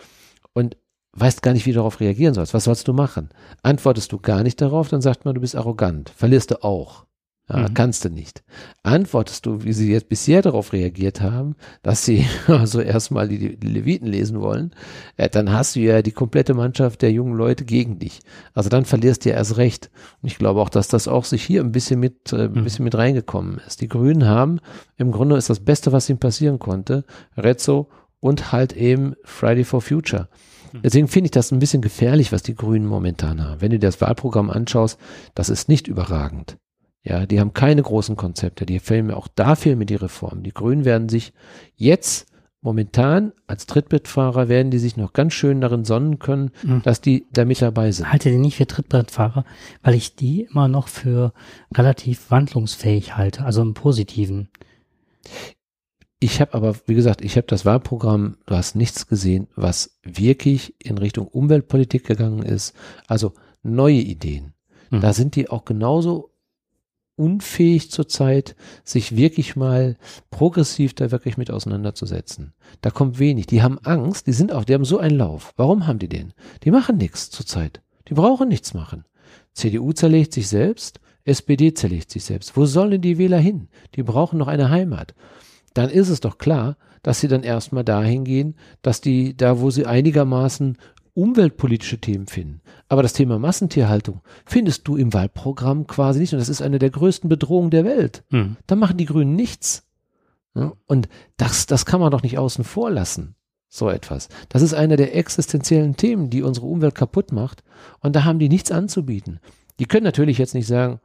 und weißt gar nicht, wie du darauf reagieren sollst. Was sollst du machen? Antwortest du gar nicht darauf, dann sagt man, du bist arrogant. Verlierst du auch. Ja, mhm. Kannst du nicht. Antwortest du, wie sie jetzt bisher darauf reagiert haben, dass sie also erstmal die, die Leviten lesen wollen, äh, dann hast du ja die komplette Mannschaft der jungen Leute gegen dich. Also dann verlierst du ja erst recht. Und ich glaube auch, dass das auch sich hier ein bisschen mit, äh, ein mhm. bisschen mit reingekommen ist. Die Grünen haben, im Grunde ist das Beste, was ihnen passieren konnte, Rezzo und halt eben Friday for Future. Mhm. Deswegen finde ich das ein bisschen gefährlich, was die Grünen momentan haben. Wenn du dir das Wahlprogramm anschaust, das ist nicht überragend. Ja, die haben keine großen Konzepte. Die fehlen mir auch da fehlen mir die Reformen. Die Grünen werden sich jetzt momentan als Trittbrettfahrer werden die sich noch ganz schön darin sonnen können, mhm. dass die da mit dabei sind. Halte die nicht für Trittbrettfahrer, weil ich die immer noch für relativ wandlungsfähig halte, also im Positiven. Ich habe aber, wie gesagt, ich habe das Wahlprogramm, du hast nichts gesehen, was wirklich in Richtung Umweltpolitik gegangen ist. Also neue Ideen. Mhm. Da sind die auch genauso unfähig zurzeit, sich wirklich mal progressiv da wirklich mit auseinanderzusetzen. Da kommt wenig. Die haben Angst, die sind auch, die haben so einen Lauf. Warum haben die den? Die machen nichts zurzeit. Die brauchen nichts machen. CDU zerlegt sich selbst, SPD zerlegt sich selbst. Wo sollen die Wähler hin? Die brauchen noch eine Heimat. Dann ist es doch klar, dass sie dann erstmal dahin gehen, dass die, da wo sie einigermaßen umweltpolitische Themen finden. Aber das Thema Massentierhaltung findest du im Wahlprogramm quasi nicht. Und das ist eine der größten Bedrohungen der Welt. Hm. Da machen die Grünen nichts. Und das, das kann man doch nicht außen vor lassen. So etwas. Das ist einer der existenziellen Themen, die unsere Umwelt kaputt macht. Und da haben die nichts anzubieten. Die können natürlich jetzt nicht sagen,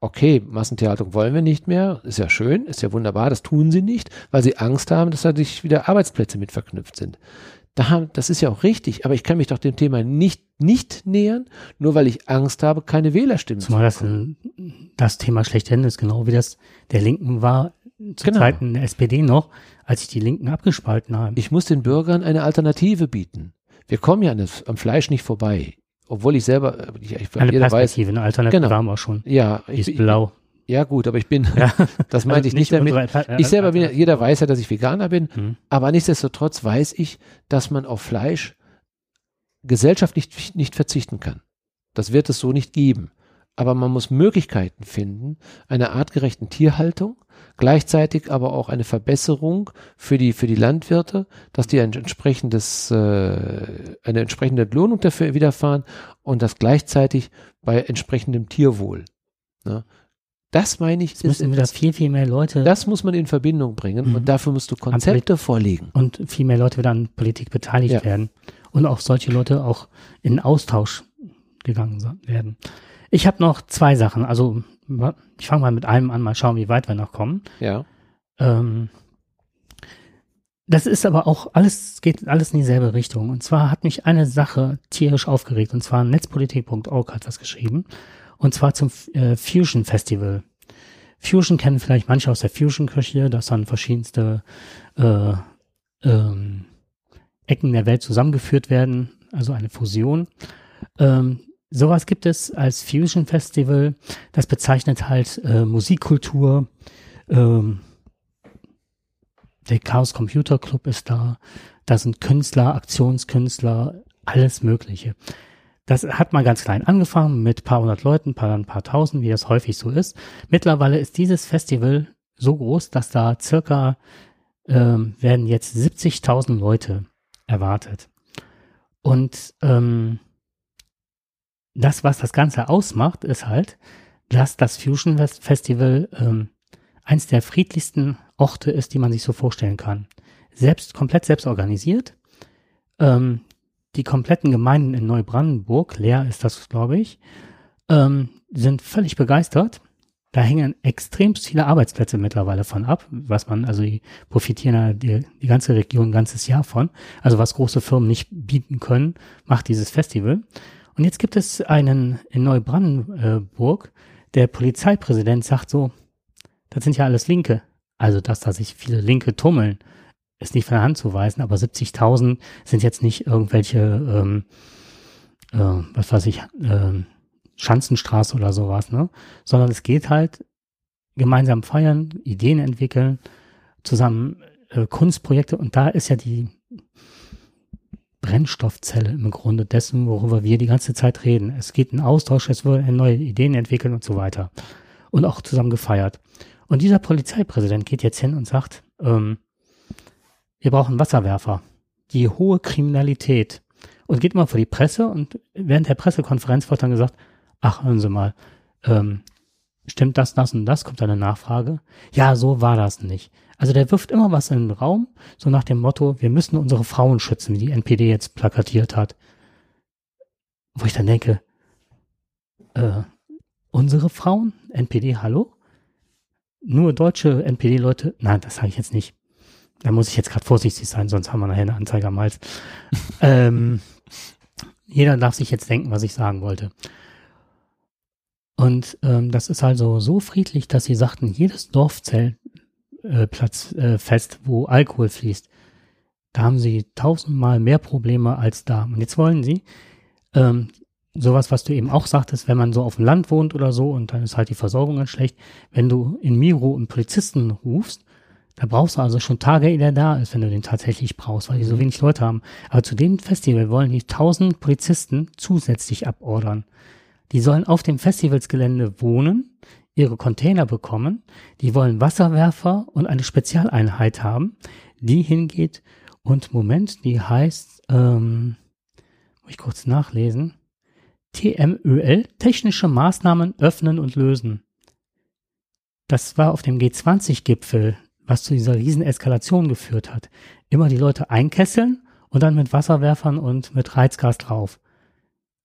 okay, Massentierhaltung wollen wir nicht mehr, ist ja schön, ist ja wunderbar, das tun sie nicht, weil sie Angst haben, dass da sich wieder Arbeitsplätze mit verknüpft sind. Da haben, das ist ja auch richtig, aber ich kann mich doch dem Thema nicht, nicht nähern, nur weil ich Angst habe, keine Wählerstimmen Zumal zu bekommen. Das, das Thema schlechthin ist, genau wie das der Linken war zu genau. Zeiten der SPD noch, als sich die Linken abgespalten haben. Ich muss den Bürgern eine Alternative bieten. Wir kommen ja am Fleisch nicht vorbei. Obwohl ich selber, ich, ich, eine Perspektive, weiß, eine Alternative genau. haben wir schon. Ja, die ist blau. Ja, gut, aber ich bin, ja. das meinte ich nicht, nicht damit. ich selber bin, jeder weiß ja, dass ich Veganer bin, mhm. aber nichtsdestotrotz weiß ich, dass man auf Fleisch gesellschaftlich nicht verzichten kann. Das wird es so nicht geben. Aber man muss Möglichkeiten finden, einer artgerechten Tierhaltung, gleichzeitig aber auch eine Verbesserung für die, für die Landwirte, dass die ein entsprechendes, äh, eine entsprechende Entlohnung dafür widerfahren und das gleichzeitig bei entsprechendem Tierwohl. Ne? Das meine ich. Das müssen wieder viel, viel mehr Leute. Das muss man in Verbindung bringen mhm. und dafür musst du Konzepte vorlegen. Und viel mehr Leute wieder an Politik beteiligt ja. werden. Und auch solche Leute auch in Austausch gegangen werden. Ich habe noch zwei Sachen. Also ich fange mal mit einem an, mal schauen, wie weit wir noch kommen. Ja. Ähm, das ist aber auch alles, geht alles in dieselbe Richtung. Und zwar hat mich eine Sache tierisch aufgeregt. Und zwar netzpolitik.org hat was geschrieben und zwar zum äh, Fusion Festival. Fusion kennen vielleicht manche aus der Fusion-Küche, dass dann verschiedenste äh, ähm, Ecken der Welt zusammengeführt werden, also eine Fusion. Ähm, sowas gibt es als Fusion Festival. Das bezeichnet halt äh, Musikkultur. Ähm, der Chaos Computer Club ist da. Da sind Künstler, Aktionskünstler, alles Mögliche. Das hat mal ganz klein angefangen mit paar hundert Leuten, paar, ein paar tausend, wie das häufig so ist. Mittlerweile ist dieses Festival so groß, dass da circa ähm, werden jetzt 70.000 Leute erwartet. Und ähm, das, was das Ganze ausmacht, ist halt, dass das Fusion Festival ähm, eins der friedlichsten Orte ist, die man sich so vorstellen kann. Selbst komplett selbst organisiert. Ähm, die kompletten Gemeinden in Neubrandenburg, leer ist das, glaube ich, ähm, sind völlig begeistert. Da hängen extrem viele Arbeitsplätze mittlerweile von ab, was man, also die profitieren die, die ganze Region ein ganzes Jahr von. Also was große Firmen nicht bieten können, macht dieses Festival. Und jetzt gibt es einen in Neubrandenburg, der Polizeipräsident sagt so, das sind ja alles Linke. Also, dass da sich viele Linke tummeln, ist nicht von der Hand zu weisen, aber 70.000 sind jetzt nicht irgendwelche, ähm, äh, was weiß ich, äh, Schanzenstraße oder sowas, ne? Sondern es geht halt gemeinsam feiern, Ideen entwickeln, zusammen äh, Kunstprojekte und da ist ja die Brennstoffzelle im Grunde dessen, worüber wir die ganze Zeit reden. Es geht ein Austausch, es werden neue Ideen entwickeln und so weiter. Und auch zusammen gefeiert. Und dieser Polizeipräsident geht jetzt hin und sagt, ähm, wir brauchen Wasserwerfer. Die hohe Kriminalität. Und geht mal vor die Presse und während der Pressekonferenz wird dann gesagt, ach, hören Sie mal, ähm, stimmt das, das und das? Kommt eine Nachfrage. Ja, so war das nicht. Also der wirft immer was in den Raum, so nach dem Motto, wir müssen unsere Frauen schützen, wie die NPD jetzt plakatiert hat. Wo ich dann denke, äh, unsere Frauen? NPD, hallo? Nur deutsche NPD-Leute? Nein, das sage ich jetzt nicht. Da muss ich jetzt gerade vorsichtig sein, sonst haben wir nachher eine Anzeige am Hals. ähm, jeder darf sich jetzt denken, was ich sagen wollte. Und ähm, das ist also so friedlich, dass sie sagten, jedes Dorfzelt äh, äh, fest, wo Alkohol fließt. Da haben sie tausendmal mehr Probleme als da. Und jetzt wollen sie ähm, sowas, was du eben auch sagtest, wenn man so auf dem Land wohnt oder so und dann ist halt die Versorgung ganz schlecht. Wenn du in Miro einen Polizisten rufst, da brauchst du also schon Tage, ehe der da ist, wenn du den tatsächlich brauchst, weil die so mhm. wenig Leute haben. Aber zu dem Festival wollen die tausend Polizisten zusätzlich abordern. Die sollen auf dem Festivalsgelände wohnen, ihre Container bekommen, die wollen Wasserwerfer und eine Spezialeinheit haben, die hingeht und Moment, die heißt, ähm, muss ich kurz nachlesen, TMÖL, technische Maßnahmen öffnen und lösen. Das war auf dem G20-Gipfel, was zu dieser riesen Eskalation geführt hat. Immer die Leute einkesseln und dann mit Wasserwerfern und mit Reizgas drauf.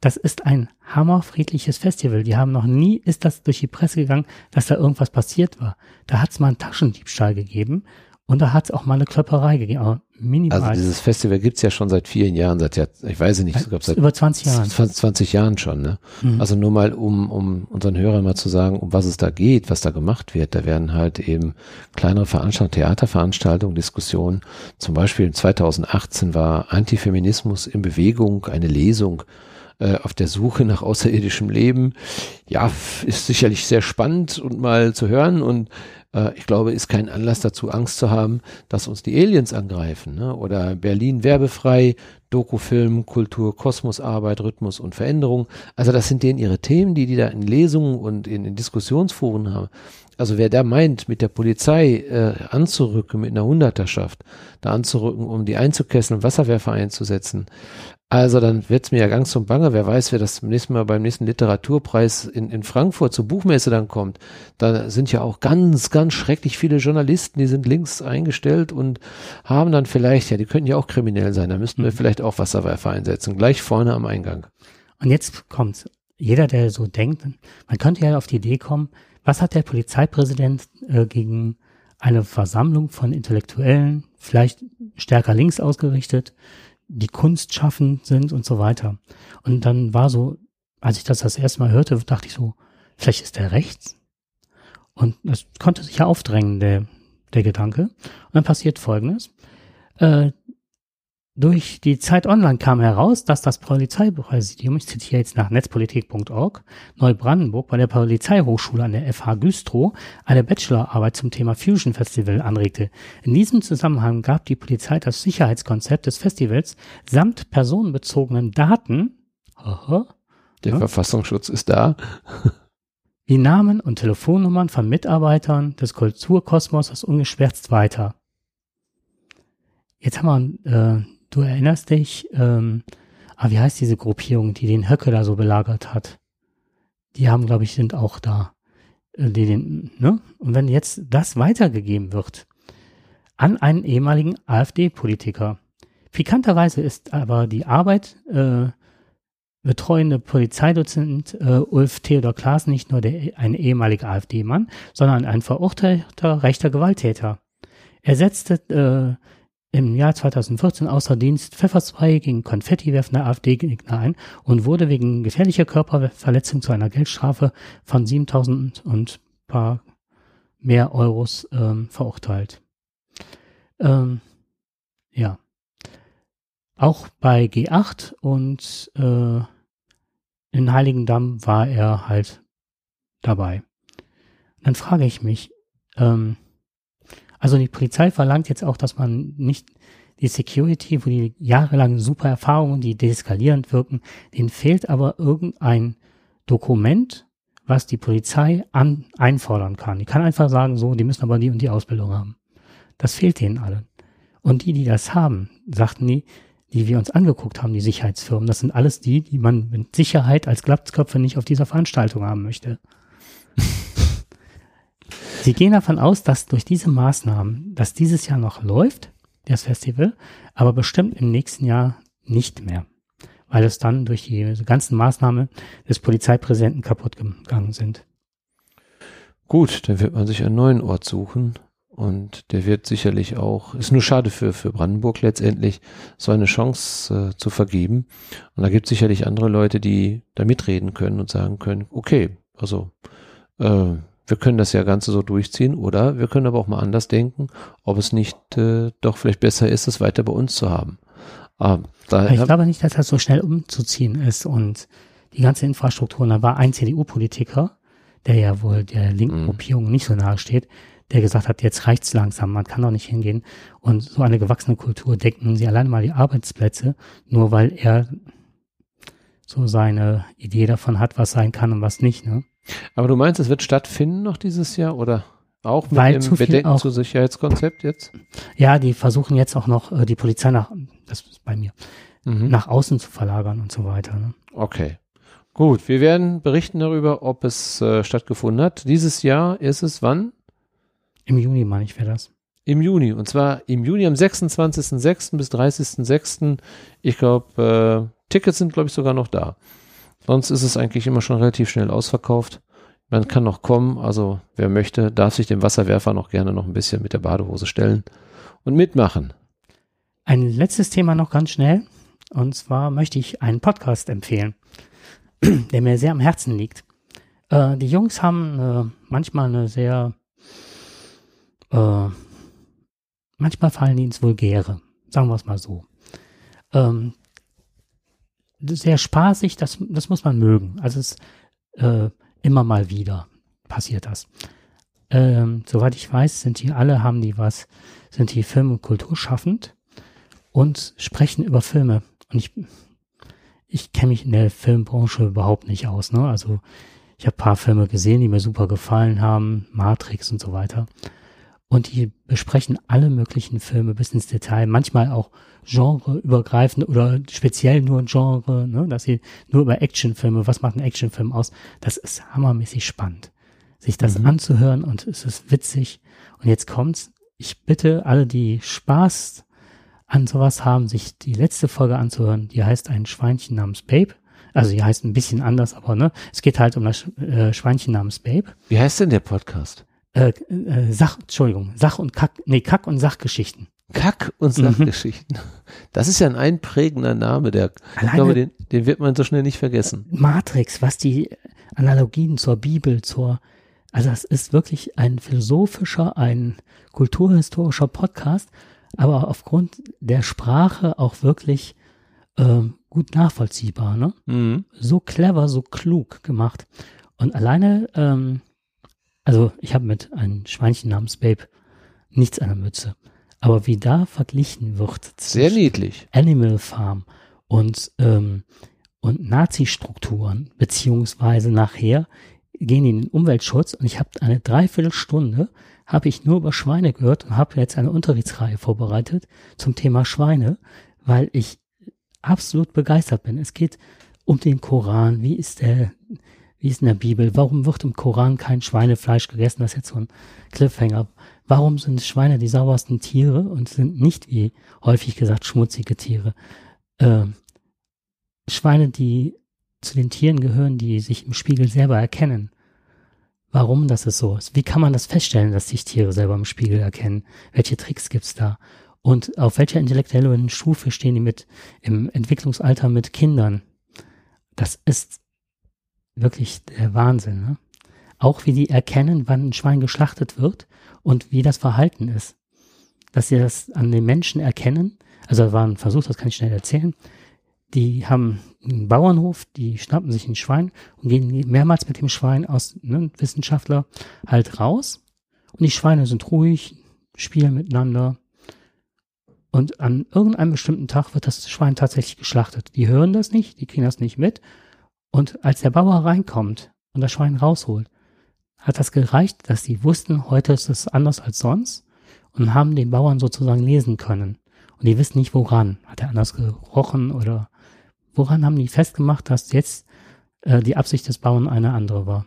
Das ist ein hammerfriedliches Festival. Die haben noch nie, ist das durch die Presse gegangen, dass da irgendwas passiert war. Da hat es mal einen Taschendiebstahl gegeben und da hat es auch mal eine Klopperei gegeben, aber minimal. Also dieses Festival gibt's ja schon seit vielen Jahren, seit ja, ich weiß nicht, ich glaube seit über 20 Jahren. 20 Jahren schon, ne? Mhm. Also nur mal, um, um unseren Hörern mal zu sagen, um was es da geht, was da gemacht wird. Da werden halt eben kleinere Veranstaltungen, Theaterveranstaltungen, Diskussionen. Zum Beispiel 2018 war Antifeminismus in Bewegung, eine Lesung äh, auf der Suche nach außerirdischem Leben. Ja, ist sicherlich sehr spannend und mal zu hören und äh, ich glaube, ist kein Anlass dazu, Angst zu haben, dass uns die Aliens angreifen. Ne? Oder Berlin werbefrei, Dokufilm, Kultur, Kosmosarbeit, Rhythmus und Veränderung. Also das sind denen ihre Themen, die die da in Lesungen und in, in Diskussionsforen haben. Also wer da meint, mit der Polizei äh, anzurücken, mit einer Hunderterschaft, da anzurücken, um die einzukesseln, Wasserwerfer einzusetzen, also dann wird's mir ja ganz und bange. Wer weiß, wer das nächste Mal beim nächsten Literaturpreis in, in Frankfurt zur Buchmesse dann kommt. Da sind ja auch ganz, ganz schrecklich viele Journalisten, die sind links eingestellt und haben dann vielleicht, ja, die könnten ja auch kriminell sein. Da müssten wir mhm. vielleicht auch Wasserwerfer einsetzen. Gleich vorne am Eingang. Und jetzt kommt jeder, der so denkt, man könnte ja auf die Idee kommen, was hat der Polizeipräsident äh, gegen eine Versammlung von Intellektuellen, vielleicht stärker links ausgerichtet, die Kunst schaffen sind und so weiter. Und dann war so, als ich das das erste Mal hörte, dachte ich so, vielleicht ist der rechts. Und das konnte sich ja aufdrängen, der, der Gedanke. Und dann passiert Folgendes. Äh, durch die Zeit Online kam heraus, dass das Polizeipräsidium, ich zitiere jetzt nach netzpolitik.org, Neubrandenburg bei der Polizeihochschule an der FH Güstrow eine Bachelorarbeit zum Thema Fusion Festival anregte. In diesem Zusammenhang gab die Polizei das Sicherheitskonzept des Festivals samt personenbezogenen Daten, aha, der ja, Verfassungsschutz ist da, wie Namen und Telefonnummern von Mitarbeitern des Kulturkosmos ungeschwärzt weiter. Jetzt haben wir äh, du erinnerst dich, ähm, ah, wie heißt diese Gruppierung, die den Höcke da so belagert hat? Die haben, glaube ich, sind auch da. Äh, die den, ne? Und wenn jetzt das weitergegeben wird an einen ehemaligen AfD-Politiker. Pikanterweise ist aber die Arbeit äh, betreuende Polizeidozent äh, Ulf Theodor Klaas nicht nur der, ein ehemaliger AfD-Mann, sondern ein verurteilter rechter Gewalttäter. Er setzte äh, im Jahr 2014 außer Dienst Pfefferspray gegen konfettiwerfende AfD-Gegner ein und wurde wegen gefährlicher Körperverletzung zu einer Geldstrafe von 7000 und paar mehr Euros ähm, verurteilt. Ähm, ja. Auch bei G8 und äh, in Heiligendamm war er halt dabei. Dann frage ich mich, ähm, also die Polizei verlangt jetzt auch, dass man nicht die Security, wo die jahrelang super Erfahrungen, die deeskalierend wirken, denen fehlt aber irgendein Dokument, was die Polizei an, einfordern kann. Die kann einfach sagen, so, die müssen aber die und die Ausbildung haben. Das fehlt denen allen. Und die, die das haben, sagten die, die wir uns angeguckt haben, die Sicherheitsfirmen, das sind alles die, die man mit Sicherheit als Glatzköpfe nicht auf dieser Veranstaltung haben möchte. Sie gehen davon aus, dass durch diese Maßnahmen, dass dieses Jahr noch läuft, das Festival, aber bestimmt im nächsten Jahr nicht mehr, weil es dann durch die ganzen Maßnahmen des Polizeipräsidenten kaputt gegangen sind. Gut, dann wird man sich einen neuen Ort suchen und der wird sicherlich auch, ist nur schade für, für Brandenburg letztendlich, so eine Chance äh, zu vergeben. Und da gibt es sicherlich andere Leute, die da mitreden können und sagen können, okay, also äh, wir können das ja Ganze so durchziehen oder wir können aber auch mal anders denken, ob es nicht äh, doch vielleicht besser ist, es weiter bei uns zu haben. Aber da, ich glaube nicht, dass das so schnell umzuziehen ist und die ganze Infrastruktur, da war ein CDU-Politiker, der ja wohl der linken mhm. Gruppierung nicht so nahe steht, der gesagt hat, jetzt reicht's langsam, man kann doch nicht hingehen und so eine gewachsene Kultur decken sie allein mal die Arbeitsplätze, nur weil er so seine Idee davon hat, was sein kann und was nicht, ne? Aber du meinst, es wird stattfinden noch dieses Jahr oder auch mit Weil dem Bedenken auch, zu Sicherheitskonzept jetzt? Ja, die versuchen jetzt auch noch äh, die Polizei nach, das ist bei mir, mhm. nach außen zu verlagern und so weiter. Ne? Okay. Gut, wir werden berichten darüber, ob es äh, stattgefunden hat. Dieses Jahr ist es wann? Im Juni, meine ich, wäre das. Im Juni. Und zwar im Juni am 26.06. bis 30.06. Ich glaube, äh, Tickets sind, glaube ich, sogar noch da. Sonst ist es eigentlich immer schon relativ schnell ausverkauft. Man kann noch kommen, also wer möchte, darf sich dem Wasserwerfer noch gerne noch ein bisschen mit der Badehose stellen und mitmachen. Ein letztes Thema noch ganz schnell. Und zwar möchte ich einen Podcast empfehlen, der mir sehr am Herzen liegt. Äh, die Jungs haben äh, manchmal eine sehr, äh, manchmal fallen die ins Vulgäre, sagen wir es mal so. Ähm, sehr spaßig, das, das muss man mögen. Also es äh, immer mal wieder passiert das. Ähm, soweit ich weiß, sind die alle, haben die was, sind die Film- und Kulturschaffend und sprechen über Filme. Und ich, ich kenne mich in der Filmbranche überhaupt nicht aus. Ne? Also ich habe paar Filme gesehen, die mir super gefallen haben, Matrix und so weiter. Und die besprechen alle möglichen Filme bis ins Detail, manchmal auch genreübergreifend oder speziell nur Genre, ne, dass sie nur über Actionfilme, was macht ein Actionfilm aus, das ist hammermäßig spannend, sich das mhm. anzuhören und es ist witzig. Und jetzt kommt's, ich bitte alle, die Spaß an sowas haben, sich die letzte Folge anzuhören, die heißt ein Schweinchen namens Babe. Also die heißt ein bisschen anders, aber ne, es geht halt um das äh, Schweinchen namens Babe. Wie heißt denn der Podcast? Äh, äh, Sach, Entschuldigung, Sach und Kack, nee, Kack und Sachgeschichten. Kack- und mhm. Sachgeschichten. Das ist ja ein einprägender Name, der, Alleine ich glaube, den, den wird man so schnell nicht vergessen. Matrix, was die Analogien zur Bibel, zur, also das ist wirklich ein philosophischer, ein kulturhistorischer Podcast, aber aufgrund der Sprache auch wirklich ähm, gut nachvollziehbar, ne? Mhm. So clever, so klug gemacht. Und alleine, ähm, also ich habe mit einem Schweinchen namens Babe nichts an der Mütze. Aber wie da verglichen wird sehr niedlich Animal Farm und ähm, und Nazi-Strukturen beziehungsweise nachher gehen in den Umweltschutz und ich habe eine Dreiviertelstunde habe ich nur über Schweine gehört und habe jetzt eine Unterrichtsreihe vorbereitet zum Thema Schweine, weil ich absolut begeistert bin. Es geht um den Koran. Wie ist der, wie ist in der Bibel? Warum wird im Koran kein Schweinefleisch gegessen? Das ist jetzt so ein Cliffhanger. Warum sind Schweine die saubersten Tiere und sind nicht, wie häufig gesagt, schmutzige Tiere? Äh, Schweine, die zu den Tieren gehören, die sich im Spiegel selber erkennen. Warum das ist so ist? Wie kann man das feststellen, dass sich Tiere selber im Spiegel erkennen? Welche Tricks gibt's da? Und auf welcher intellektuellen Stufe stehen die mit im Entwicklungsalter mit Kindern? Das ist wirklich der Wahnsinn. Ne? Auch wie die erkennen, wann ein Schwein geschlachtet wird und wie das Verhalten ist. Dass sie das an den Menschen erkennen. Also war ein Versuch, das kann ich schnell erzählen. Die haben einen Bauernhof, die schnappen sich ein Schwein und gehen mehrmals mit dem Schwein aus, ne, Wissenschaftler, halt raus. Und die Schweine sind ruhig, spielen miteinander. Und an irgendeinem bestimmten Tag wird das Schwein tatsächlich geschlachtet. Die hören das nicht, die kriegen das nicht mit. Und als der Bauer reinkommt und das Schwein rausholt, hat das gereicht, dass die wussten, heute ist es anders als sonst und haben den Bauern sozusagen lesen können. Und die wissen nicht, woran. Hat er anders gerochen oder woran haben die festgemacht, dass jetzt äh, die Absicht des Bauern eine andere war?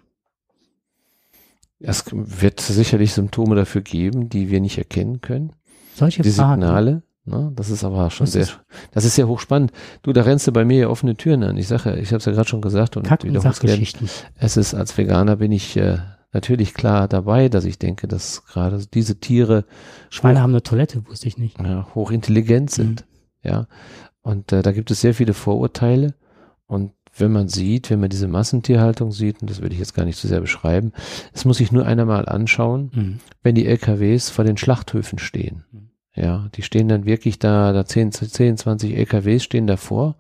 Es wird sicherlich Symptome dafür geben, die wir nicht erkennen können. Solche die Fragen. Signale. Ne? Das ist aber schon Das sehr, ist- das ist sehr hochspannend. Du, da rennst du bei mir ja offene Türen an. Ich sage, ja, ich habe es ja gerade schon gesagt und. Sachgeschichten. Es ist als Veganer bin ich äh, natürlich klar dabei, dass ich denke, dass gerade diese Tiere Schweine haben eine Toilette, wusste ich nicht. ja, hochintelligent sind. Ja. Und äh, da gibt es sehr viele Vorurteile. Und wenn man sieht, wenn man diese Massentierhaltung sieht, und das will ich jetzt gar nicht zu sehr beschreiben, es muss sich nur einer mal anschauen, Mhm. wenn die LKWs vor den Schlachthöfen stehen. Mhm. Ja, die stehen dann wirklich da, da 10, 10, 20 LKWs stehen davor.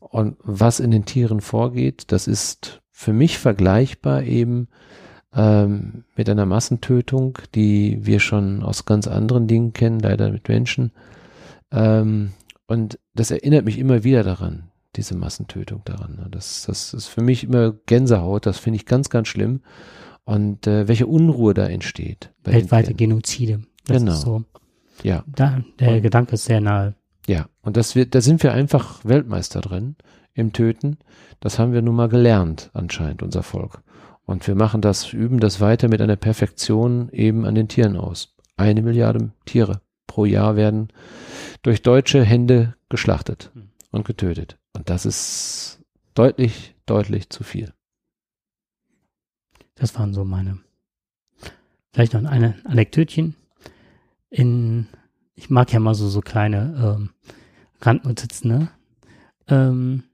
Und was in den Tieren vorgeht, das ist für mich vergleichbar eben ähm, mit einer Massentötung, die wir schon aus ganz anderen Dingen kennen, leider mit Menschen. Ähm, und das erinnert mich immer wieder daran, diese Massentötung daran. ne. Das, das ist für mich immer Gänsehaut, das finde ich ganz, ganz schlimm. Und äh, welche Unruhe da entsteht. Weltweite. Genozide. Das Genau. ist so. Ja, Da, der Und- Gedanke ist sehr nahe. ja. Und das wird, da sind wir einfach Weltmeister drin im Töten. Das haben wir nun mal gelernt, anscheinend, unser Volk. Und wir machen das, üben das weiter mit einer Perfektion eben an den Tieren aus. Eine Milliarde Tiere pro Jahr werden durch deutsche Hände geschlachtet Hm. und getötet. Und das ist deutlich, deutlich zu viel. Das waren so meine. Vielleicht noch eine Anekdötchen. In, ich mag ja mal so, so kleine ähm, Randnotizen, ne? Ähm,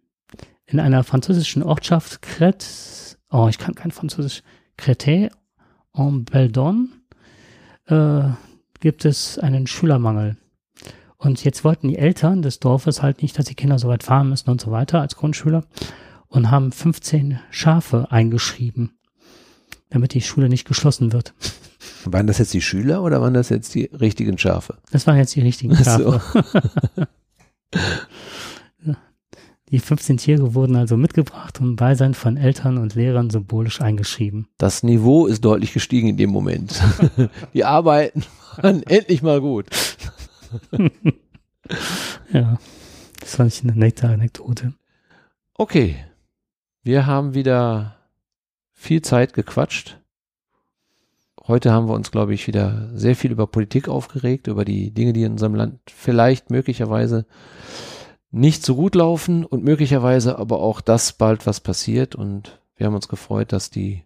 in einer französischen Ortschaft Crête, oh, ich kann kein Französisch, Crété en Beldon, äh, gibt es einen Schülermangel. Und jetzt wollten die Eltern des Dorfes halt nicht, dass die Kinder so weit fahren müssen und so weiter als Grundschüler und haben 15 Schafe eingeschrieben damit die Schule nicht geschlossen wird. Waren das jetzt die Schüler oder waren das jetzt die richtigen Schafe? Das waren jetzt die richtigen so. Schafe. Ja. Die 15 Tiere wurden also mitgebracht und im Beisein von Eltern und Lehrern symbolisch eingeschrieben. Das Niveau ist deutlich gestiegen in dem Moment. Die Arbeiten waren endlich mal gut. Ja, das fand ich eine nette Anekdote. Okay, wir haben wieder viel Zeit gequatscht. Heute haben wir uns, glaube ich, wieder sehr viel über Politik aufgeregt, über die Dinge, die in unserem Land vielleicht möglicherweise nicht so gut laufen und möglicherweise aber auch das bald was passiert. Und wir haben uns gefreut, dass die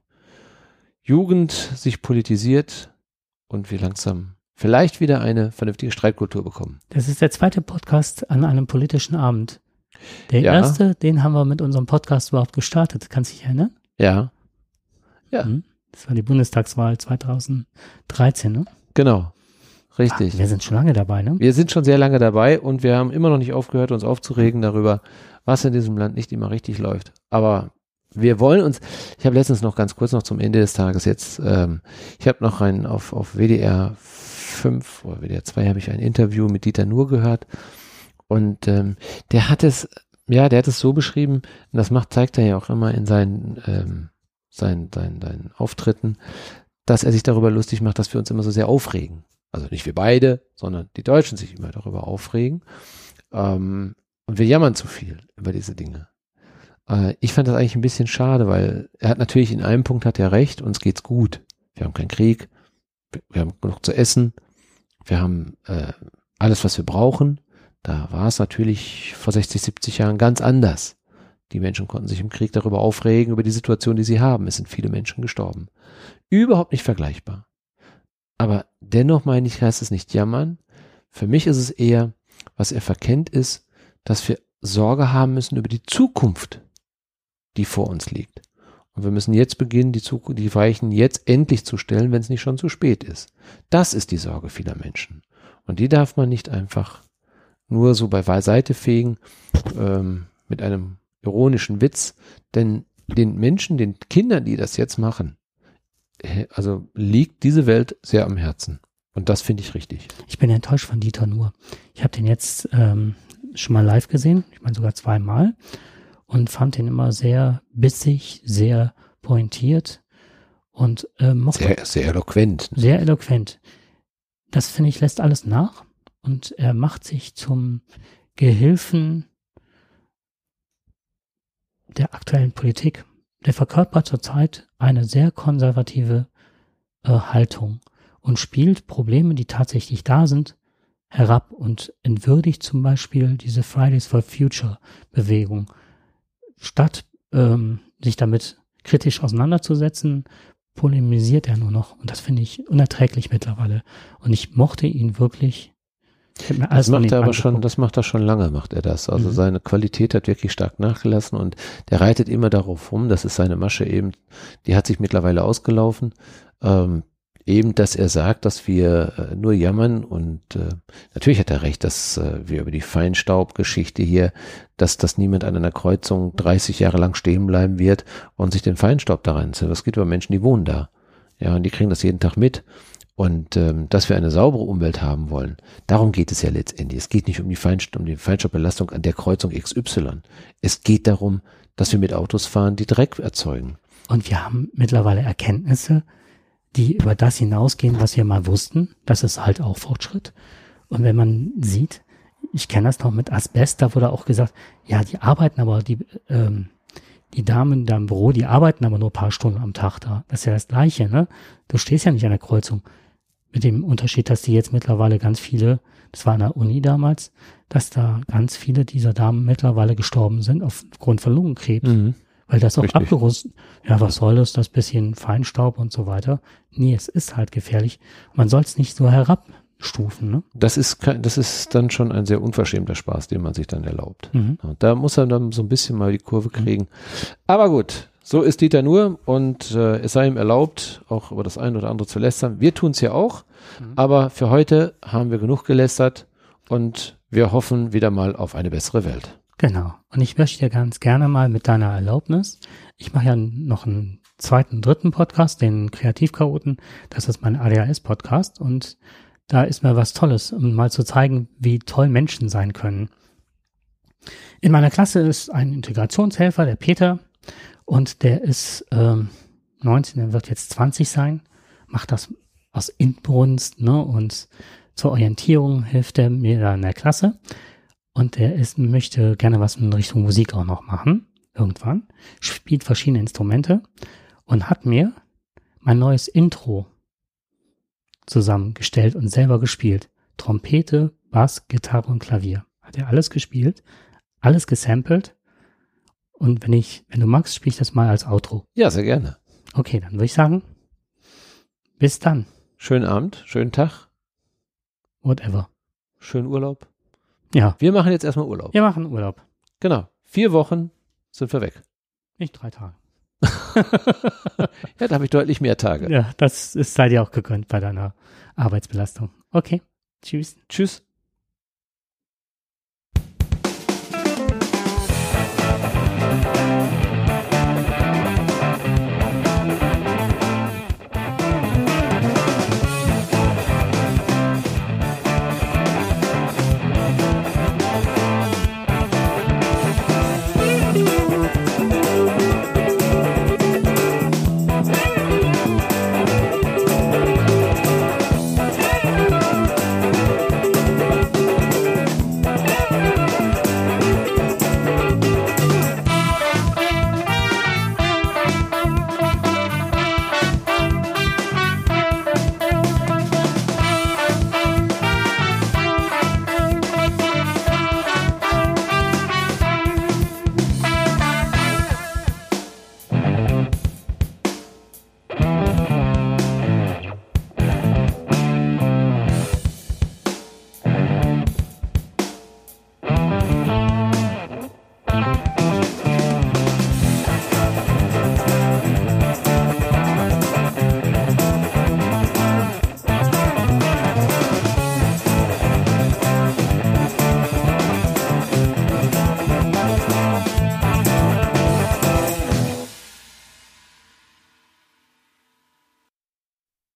Jugend sich politisiert und wir langsam vielleicht wieder eine vernünftige Streitkultur bekommen. Das ist der zweite Podcast an einem politischen Abend. Der Ja. erste, den haben wir mit unserem Podcast überhaupt gestartet. Kannst du dich erinnern? Ja, Ja. Mhm. Das war die Bundestagswahl 2013, ne? genau. Richtig. Ah, wir sind schon lange dabei, ne? Wir sind schon sehr lange dabei und wir haben immer noch nicht aufgehört, uns aufzuregen darüber, was in diesem Land nicht immer richtig läuft. Aber wir wollen uns, ich habe letztens noch ganz kurz noch zum Ende des Tages jetzt, ähm, ich habe noch ein, auf, auf WDR 5 oder WDR 2 habe ich ein Interview mit Dieter Nuhr gehört und ähm, der hat es, ja, der hat es so beschrieben, und das macht, zeigt er ja auch immer in seinen, ähm, seinen, seinen, seinen Auftritten, dass er sich darüber lustig macht, dass wir uns immer so sehr aufregen. Also nicht wir beide, sondern die Deutschen sich immer darüber aufregen. Ähm, und wir jammern zu viel über diese Dinge. Äh, ich fand das eigentlich ein bisschen schade, weil er hat natürlich in einem Punkt hat er recht, uns geht's gut. Wir haben keinen Krieg, wir- haben genug zu essen, wir haben äh, alles, was wir brauchen. Da war es natürlich vor 60, 70 Jahren ganz anders. Die Menschen konnten sich im Krieg darüber aufregen, über die Situation, die sie haben. Es sind viele Menschen gestorben. Überhaupt nicht vergleichbar. Aber dennoch meine ich, heißt es nicht jammern. Für mich ist es eher, was er verkennt, ist, dass wir Sorge haben müssen über die Zukunft, die vor uns liegt. Und wir müssen jetzt beginnen, die, Zukunft, die Weichen jetzt endlich zu stellen, wenn es nicht schon zu spät ist. Das ist die Sorge vieler Menschen. Und die darf man nicht einfach nur so bei Beiseite fegen ähm, mit einem ironischen Witz, denn den Menschen, den Kindern, die das jetzt machen, also liegt diese Welt sehr am Herzen. Und das finde ich richtig. Ich bin enttäuscht von Dieter Nur. Ich habe den jetzt ähm, schon mal live gesehen, ich meine sogar zweimal, und fand den immer sehr bissig, sehr pointiert und äh, mochte sehr, sehr eloquent. Sehr eloquent. Das finde ich lässt alles nach und er macht sich zum Gehilfen der aktuellen Politik. Der verkörpert zurzeit eine sehr konservative äh, Haltung und spielt Probleme, die tatsächlich da sind, herab und entwürdigt zum Beispiel diese Fridays for Future Bewegung. Statt ähm, sich damit kritisch auseinanderzusetzen, polemisiert er nur noch. Und das finde ich unerträglich mittlerweile. Und ich mochte ihn wirklich das macht er aber schon, das macht er schon lange, macht er das. Also mhm. seine Qualität hat wirklich stark nachgelassen und der reitet immer darauf rum. Das ist seine Masche eben, die hat sich mittlerweile ausgelaufen. Ähm, eben, dass er sagt, dass wir äh, nur jammern und äh, natürlich hat er recht, dass äh, wir über die Feinstaubgeschichte hier, dass das niemand an einer Kreuzung 30 Jahre lang stehen bleiben wird und sich den Feinstaub da reinzieht. Das geht über Menschen, die wohnen da. Ja, und die kriegen das jeden Tag mit. Und ähm, dass wir eine saubere Umwelt haben wollen, darum geht es ja letztendlich. Es geht nicht um die, Feinstaub, um die Feinstaubbelastung an der Kreuzung XY. Es geht darum, dass wir mit Autos fahren, die Dreck erzeugen. Und wir haben mittlerweile Erkenntnisse, die über das hinausgehen, was wir mal wussten. Das ist halt auch Fortschritt. Und wenn man sieht, ich kenne das noch mit Asbest, da wurde auch gesagt, ja, die arbeiten aber, die, ähm, die Damen da im Büro, die arbeiten aber nur paar Stunden am Tag da. Das ist ja das Gleiche, ne? Du stehst ja nicht an der Kreuzung. Mit dem Unterschied, dass die jetzt mittlerweile ganz viele, das war an der Uni damals, dass da ganz viele dieser Damen mittlerweile gestorben sind aufgrund von Lungenkrebs. Mhm. Weil das auch abgerüstet, ja, was soll es, das bisschen Feinstaub und so weiter. Nee, es ist halt gefährlich. Man soll es nicht so herabstufen, ne? Das ist, das ist dann schon ein sehr unverschämter Spaß, den man sich dann erlaubt. Mhm. Da muss er dann so ein bisschen mal die Kurve kriegen. Mhm. Aber gut, so ist Dieter nur und äh, es sei ihm erlaubt, auch über das eine oder andere zu lästern. Wir tun es ja auch, mhm. aber für heute haben wir genug gelästert und wir hoffen wieder mal auf eine bessere Welt. Genau. Und ich möchte dir ganz gerne mal mit deiner Erlaubnis, ich mache ja noch einen zweiten, dritten Podcast, den Kreativchaoten. Das ist mein ADHS-Podcast und da ist mir was Tolles, um mal zu zeigen, wie toll Menschen sein können. In meiner Klasse ist ein Integrationshelfer, der Peter, und der ist ähm, 19, er wird jetzt 20 sein, macht das aus Inbrunst, ne? Und zur Orientierung hilft er mir da in der Klasse. Und er ist, möchte gerne was in Richtung Musik auch noch machen, irgendwann. Spielt verschiedene Instrumente und hat mir mein neues Intro zusammengestellt und selber gespielt. Trompete, Bass, Gitarre und Klavier. Hat er alles gespielt, alles gesampelt und wenn ich, wenn du magst, spiele ich das mal als Outro. Ja, sehr gerne. Okay, dann würde ich sagen, bis dann. Schönen Abend, schönen Tag. Whatever. Schönen Urlaub. Ja. Wir machen jetzt erstmal Urlaub. Wir machen Urlaub. Genau. Vier Wochen sind wir weg. Nicht drei Tage. ja, da habe ich deutlich mehr Tage. Ja, das ist sei dir auch gegönnt bei deiner Arbeitsbelastung. Okay. Tschüss. Tschüss. Música